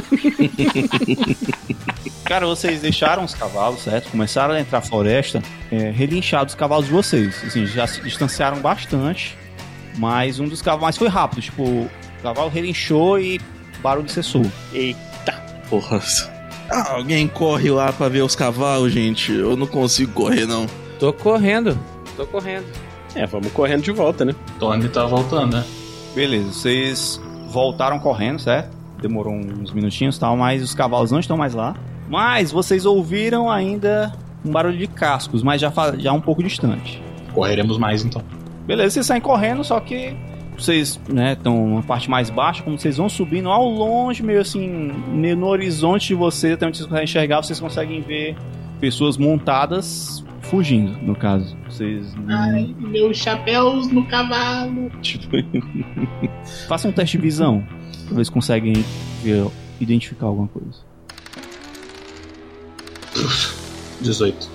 Cara, vocês deixaram os cavalos, certo? Começaram a entrar na floresta, é, relincharam os cavalos de vocês. Assim, já se distanciaram bastante, mas um dos cavalos foi rápido. Tipo, o cavalo relinchou e barulho cessou. Eita. Porra. Ah, alguém corre lá pra ver os cavalos, gente. Eu não consigo correr, não. Tô correndo. Tô correndo. É, vamos correndo de volta, né? Tony tá voltando, né? Beleza, vocês voltaram correndo, certo? Demorou uns minutinhos e tal, mas os cavalos não estão mais lá. Mas vocês ouviram ainda um barulho de cascos, mas já, já um pouco distante. Correremos mais então. Beleza, vocês saem correndo, só que vocês né, estão numa parte mais baixa, como vocês vão subindo ao longe, meio assim, meio no horizonte de vocês, até onde vocês conseguem enxergar, vocês conseguem ver pessoas montadas fugindo, no caso. Vocês. Ai, meus chapéus no cavalo. Tipo, [laughs] façam um teste de visão, pra ver se conseguem ver, identificar alguma coisa. 18.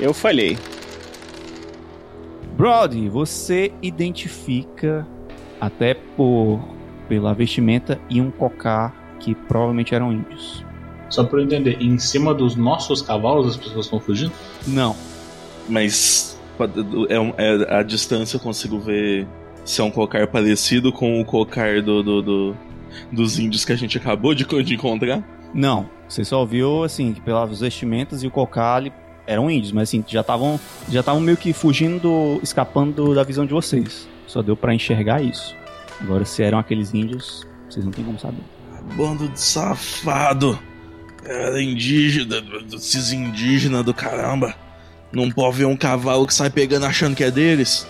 Eu falhei. Brody, você identifica até por pela vestimenta e um cocar que provavelmente eram índios. Só pra eu entender, em cima dos nossos cavalos as pessoas estão fugindo? Não. Mas é, é- a distância eu consigo ver se é um cocar parecido com o cocar do, do- do- dos índios que a gente acabou de, de encontrar. Não, você só viu assim que pelas vestimentas e o cocar ali eram índios, mas assim já estavam já estavam meio que fugindo, do- escapando do- da visão de vocês. Só deu pra enxergar isso. Agora se eram aqueles índios, vocês não tem como saber. Bando de safado. Era indígena, esses indígenas do caramba. Não pode ver um cavalo que sai pegando achando que é deles.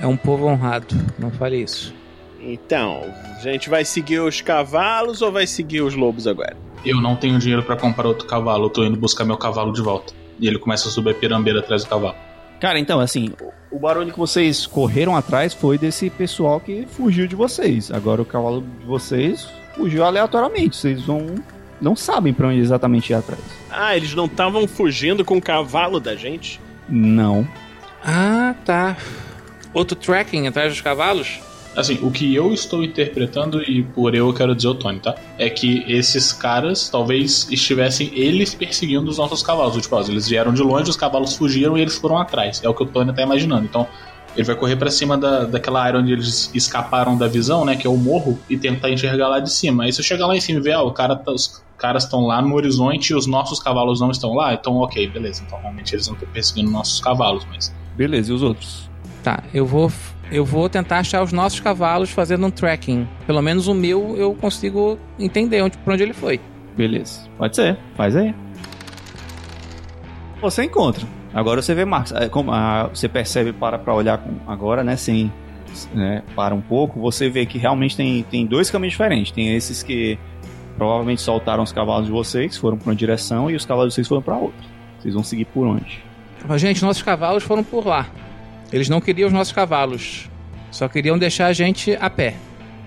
É um povo honrado. Não fale isso. Então, a gente vai seguir os cavalos ou vai seguir os lobos agora? Eu não tenho dinheiro pra comprar outro cavalo, eu tô indo buscar meu cavalo de volta. E ele começa a subir a pirambeira atrás do cavalo. Cara, então assim, o barulho que vocês correram atrás foi desse pessoal que fugiu de vocês. Agora o cavalo de vocês fugiu aleatoriamente. Vocês vão não sabem pra onde exatamente ir atrás. Ah, eles não estavam fugindo com o cavalo da gente? Não. Ah, tá. Outro tracking atrás dos cavalos? Assim, o que eu estou interpretando, e por eu quero dizer o Tony, tá? É que esses caras talvez estivessem eles perseguindo os nossos cavalos. Tipo, ó, eles vieram de longe, os cavalos fugiram e eles foram atrás. É o que o Tony tá imaginando. Então, ele vai correr pra cima da, daquela área onde eles escaparam da visão, né? Que é o morro, e tentar enxergar lá de cima. Aí se eu chegar lá em cima e ver, ó, o cara tá- os caras estão lá no horizonte e os nossos cavalos não estão lá, então ok, beleza. Então realmente eles não estão perseguindo nossos cavalos, mas. Beleza, e os outros? Tá, eu vou eu vou tentar achar os nossos cavalos fazendo um tracking. Pelo menos o meu eu consigo entender onde, pra onde ele foi. Beleza. Pode ser. Faz aí. Você encontra. Agora você vê Marcos. é, como, ah, você percebe para pra olhar agora, né? Sem. Né, para um pouco, você vê que realmente tem, tem dois caminhos diferentes. Tem esses que provavelmente soltaram os cavalos de vocês, foram para uma direção, e os cavalos de vocês foram para outra. Vocês vão seguir por onde? Gente, nossos cavalos foram por lá. Eles não queriam os nossos cavalos. Só queriam deixar a gente a pé.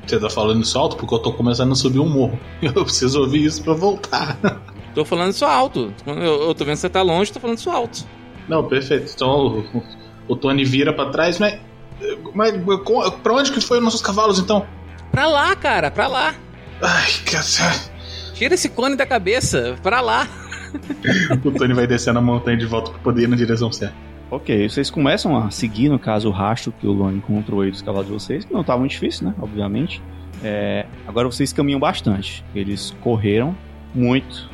Você tá falando isso alto porque eu tô começando a subir um morro. [laughs] Eu preciso ouvir isso pra voltar. [laughs] Tô falando isso alto. Eu, eu tô vendo que você tá longe, tô falando isso alto. Não, perfeito. Então o, o Tony vira pra trás, mas. Mas pra onde que foi os nossos cavalos então? Pra lá, cara, pra lá. Ai, cacete. Tira esse cone da cabeça, pra lá. [laughs] O Tony vai descendo a montanha de volta pra poder ir na direção certa. Ok, vocês começam a seguir, no caso, o rastro que o Lone encontrou aí dos cavalos de vocês, que não tá muito difícil, né? Obviamente. É, agora vocês caminham bastante. Eles correram muito.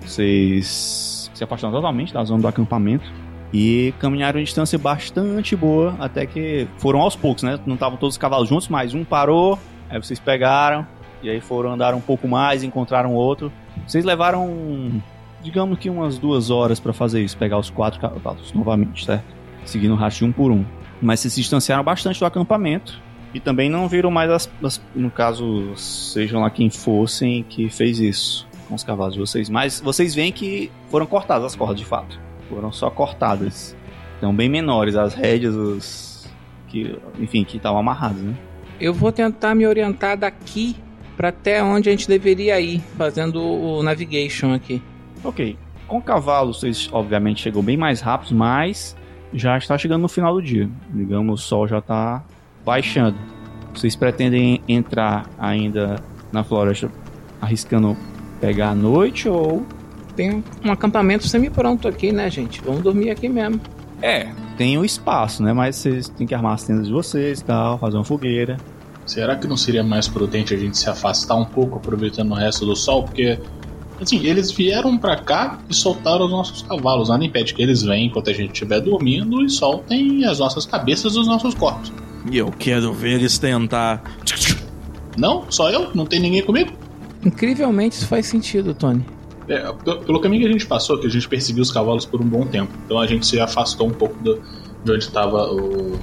Vocês se afastaram totalmente da zona do acampamento. E caminharam em distância bastante boa, até que foram aos poucos, né? Não estavam todos os cavalos juntos, mas um parou, aí vocês pegaram, e aí foram andar um pouco mais, encontraram outro. Vocês levaram, digamos que umas duas horas pra fazer isso, pegar os quatro cavalos novamente, certo? Seguindo o rastro um por um. Mas se distanciaram bastante do acampamento. E também não viram mais as, as- no caso, sejam lá quem fossem que fez isso com os cavalos de vocês. Mas vocês veem que foram cortadas as cordas de fato. Foram só cortadas. Então bem menores as rédeas, os que, enfim, que estavam amarrados, né? Eu vou tentar me orientar daqui pra até onde a gente deveria ir, fazendo o navigation aqui. Ok. Com o cavalo, vocês obviamente chegam bem mais rápidos, mas já está chegando no final do dia. Digamos, o sol já está baixando. Vocês pretendem entrar ainda na floresta arriscando pegar a noite ou. Tem um acampamento semi-pronto aqui, né, gente? Vamos dormir aqui mesmo. É, tem o espaço, né? Mas vocês têm que armar as tendas de vocês e tal, fazer uma fogueira. Será que não seria mais prudente a gente se afastar um pouco, aproveitando o resto do sol? Porque, assim, eles vieram pra cá e soltaram os nossos cavalos. Nada impede que eles venham enquanto a gente estiver dormindo e soltem as nossas cabeças dos nossos corpos. E eu quero ver eles tentar. Não? Só eu? Não tem ninguém comigo? Incrivelmente isso faz sentido, Tony. É, pelo caminho que a gente passou, que a gente perseguiu os cavalos por um bom tempo. Então a gente se afastou um pouco do- de onde estava o,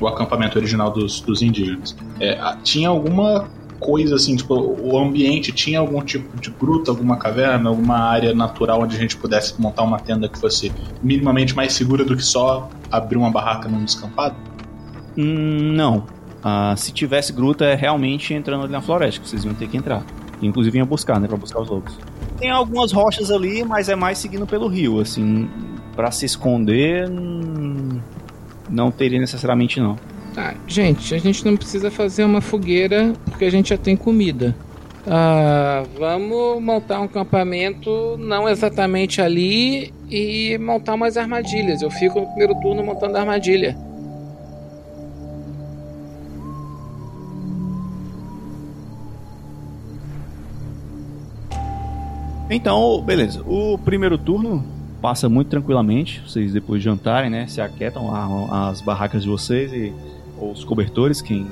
o acampamento original dos, dos indígenas. É, tinha alguma coisa assim, tipo, o ambiente tinha algum tipo de gruta, alguma caverna, alguma área natural onde a gente pudesse montar uma tenda que fosse minimamente mais segura do que só abrir uma barraca num descampado? Hum, não. Ah, se tivesse gruta, é realmente entrando ali na floresta, que vocês iam ter que entrar. Inclusive iam buscar, né? Pra buscar os lobos. Tem algumas rochas ali, mas é mais seguindo pelo rio, assim. Pra se esconder, hum, não teria necessariamente não. Tá, gente, a gente não precisa fazer uma fogueira porque a gente já tem comida. Ah, vamos montar um acampamento, não exatamente ali, e montar umas armadilhas. Eu fico no primeiro turno montando armadilha. Então, beleza. O primeiro turno passa muito tranquilamente. Vocês depois de jantarem, né? Se aquietam as barracas de vocês e ou os cobertores. Quem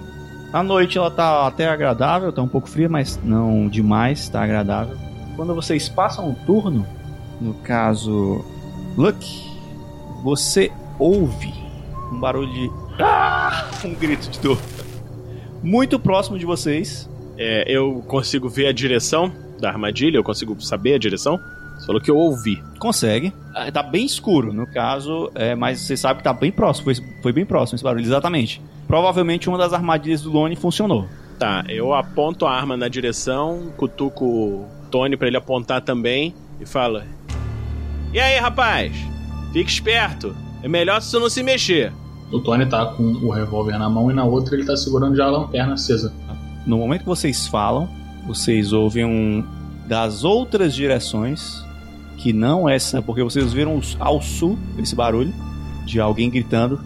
a noite ela tá até agradável, tá um pouco fria, mas não demais, tá agradável. Quando vocês passam um turno, no caso Luck, você ouve um barulho de ah! um grito de dor muito próximo de vocês. É, eu consigo ver a direção da armadilha? Eu consigo saber a direção? Falou que eu ouvi. Consegue. Ah, Tá bem escuro, no caso, é, mas você sabe que tá bem próximo. Foi, foi bem próximo esse barulho, exatamente. Provavelmente uma das armadilhas do Lone funcionou. Tá, eu aponto a arma na direção, cutuco o Tony pra ele apontar também e falo: E aí, rapaz? Fique esperto. É melhor se você não se mexer. O Tony tá com o revólver na mão e na outra ele tá segurando já a lanterna acesa. No momento que vocês falam, vocês ouvem um das outras direções, que não essa, porque vocês viram ao sul esse barulho de alguém gritando,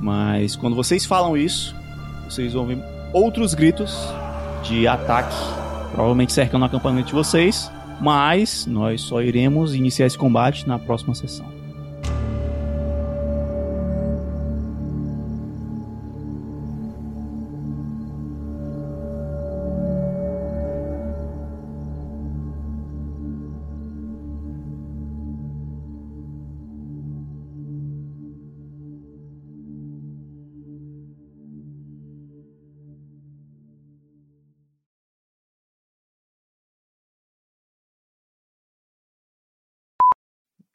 mas quando vocês falam isso, vocês ouvem outros gritos de ataque, provavelmente cercando o acampamento de vocês, mas nós só iremos iniciar esse combate na próxima sessão.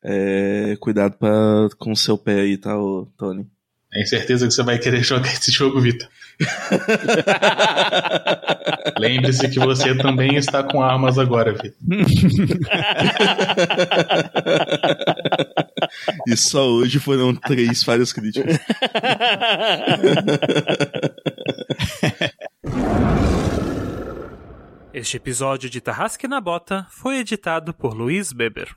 É, cuidado pra, com o seu pé aí, tá, ô, Tony? Tem certeza que você vai querer jogar esse jogo, Vitor. [laughs] Lembre-se que você também está com armas agora, Vitor. E só hoje foram três falhas críticas. Este episódio de Tarrasque na Bota foi editado por Luiz Beber.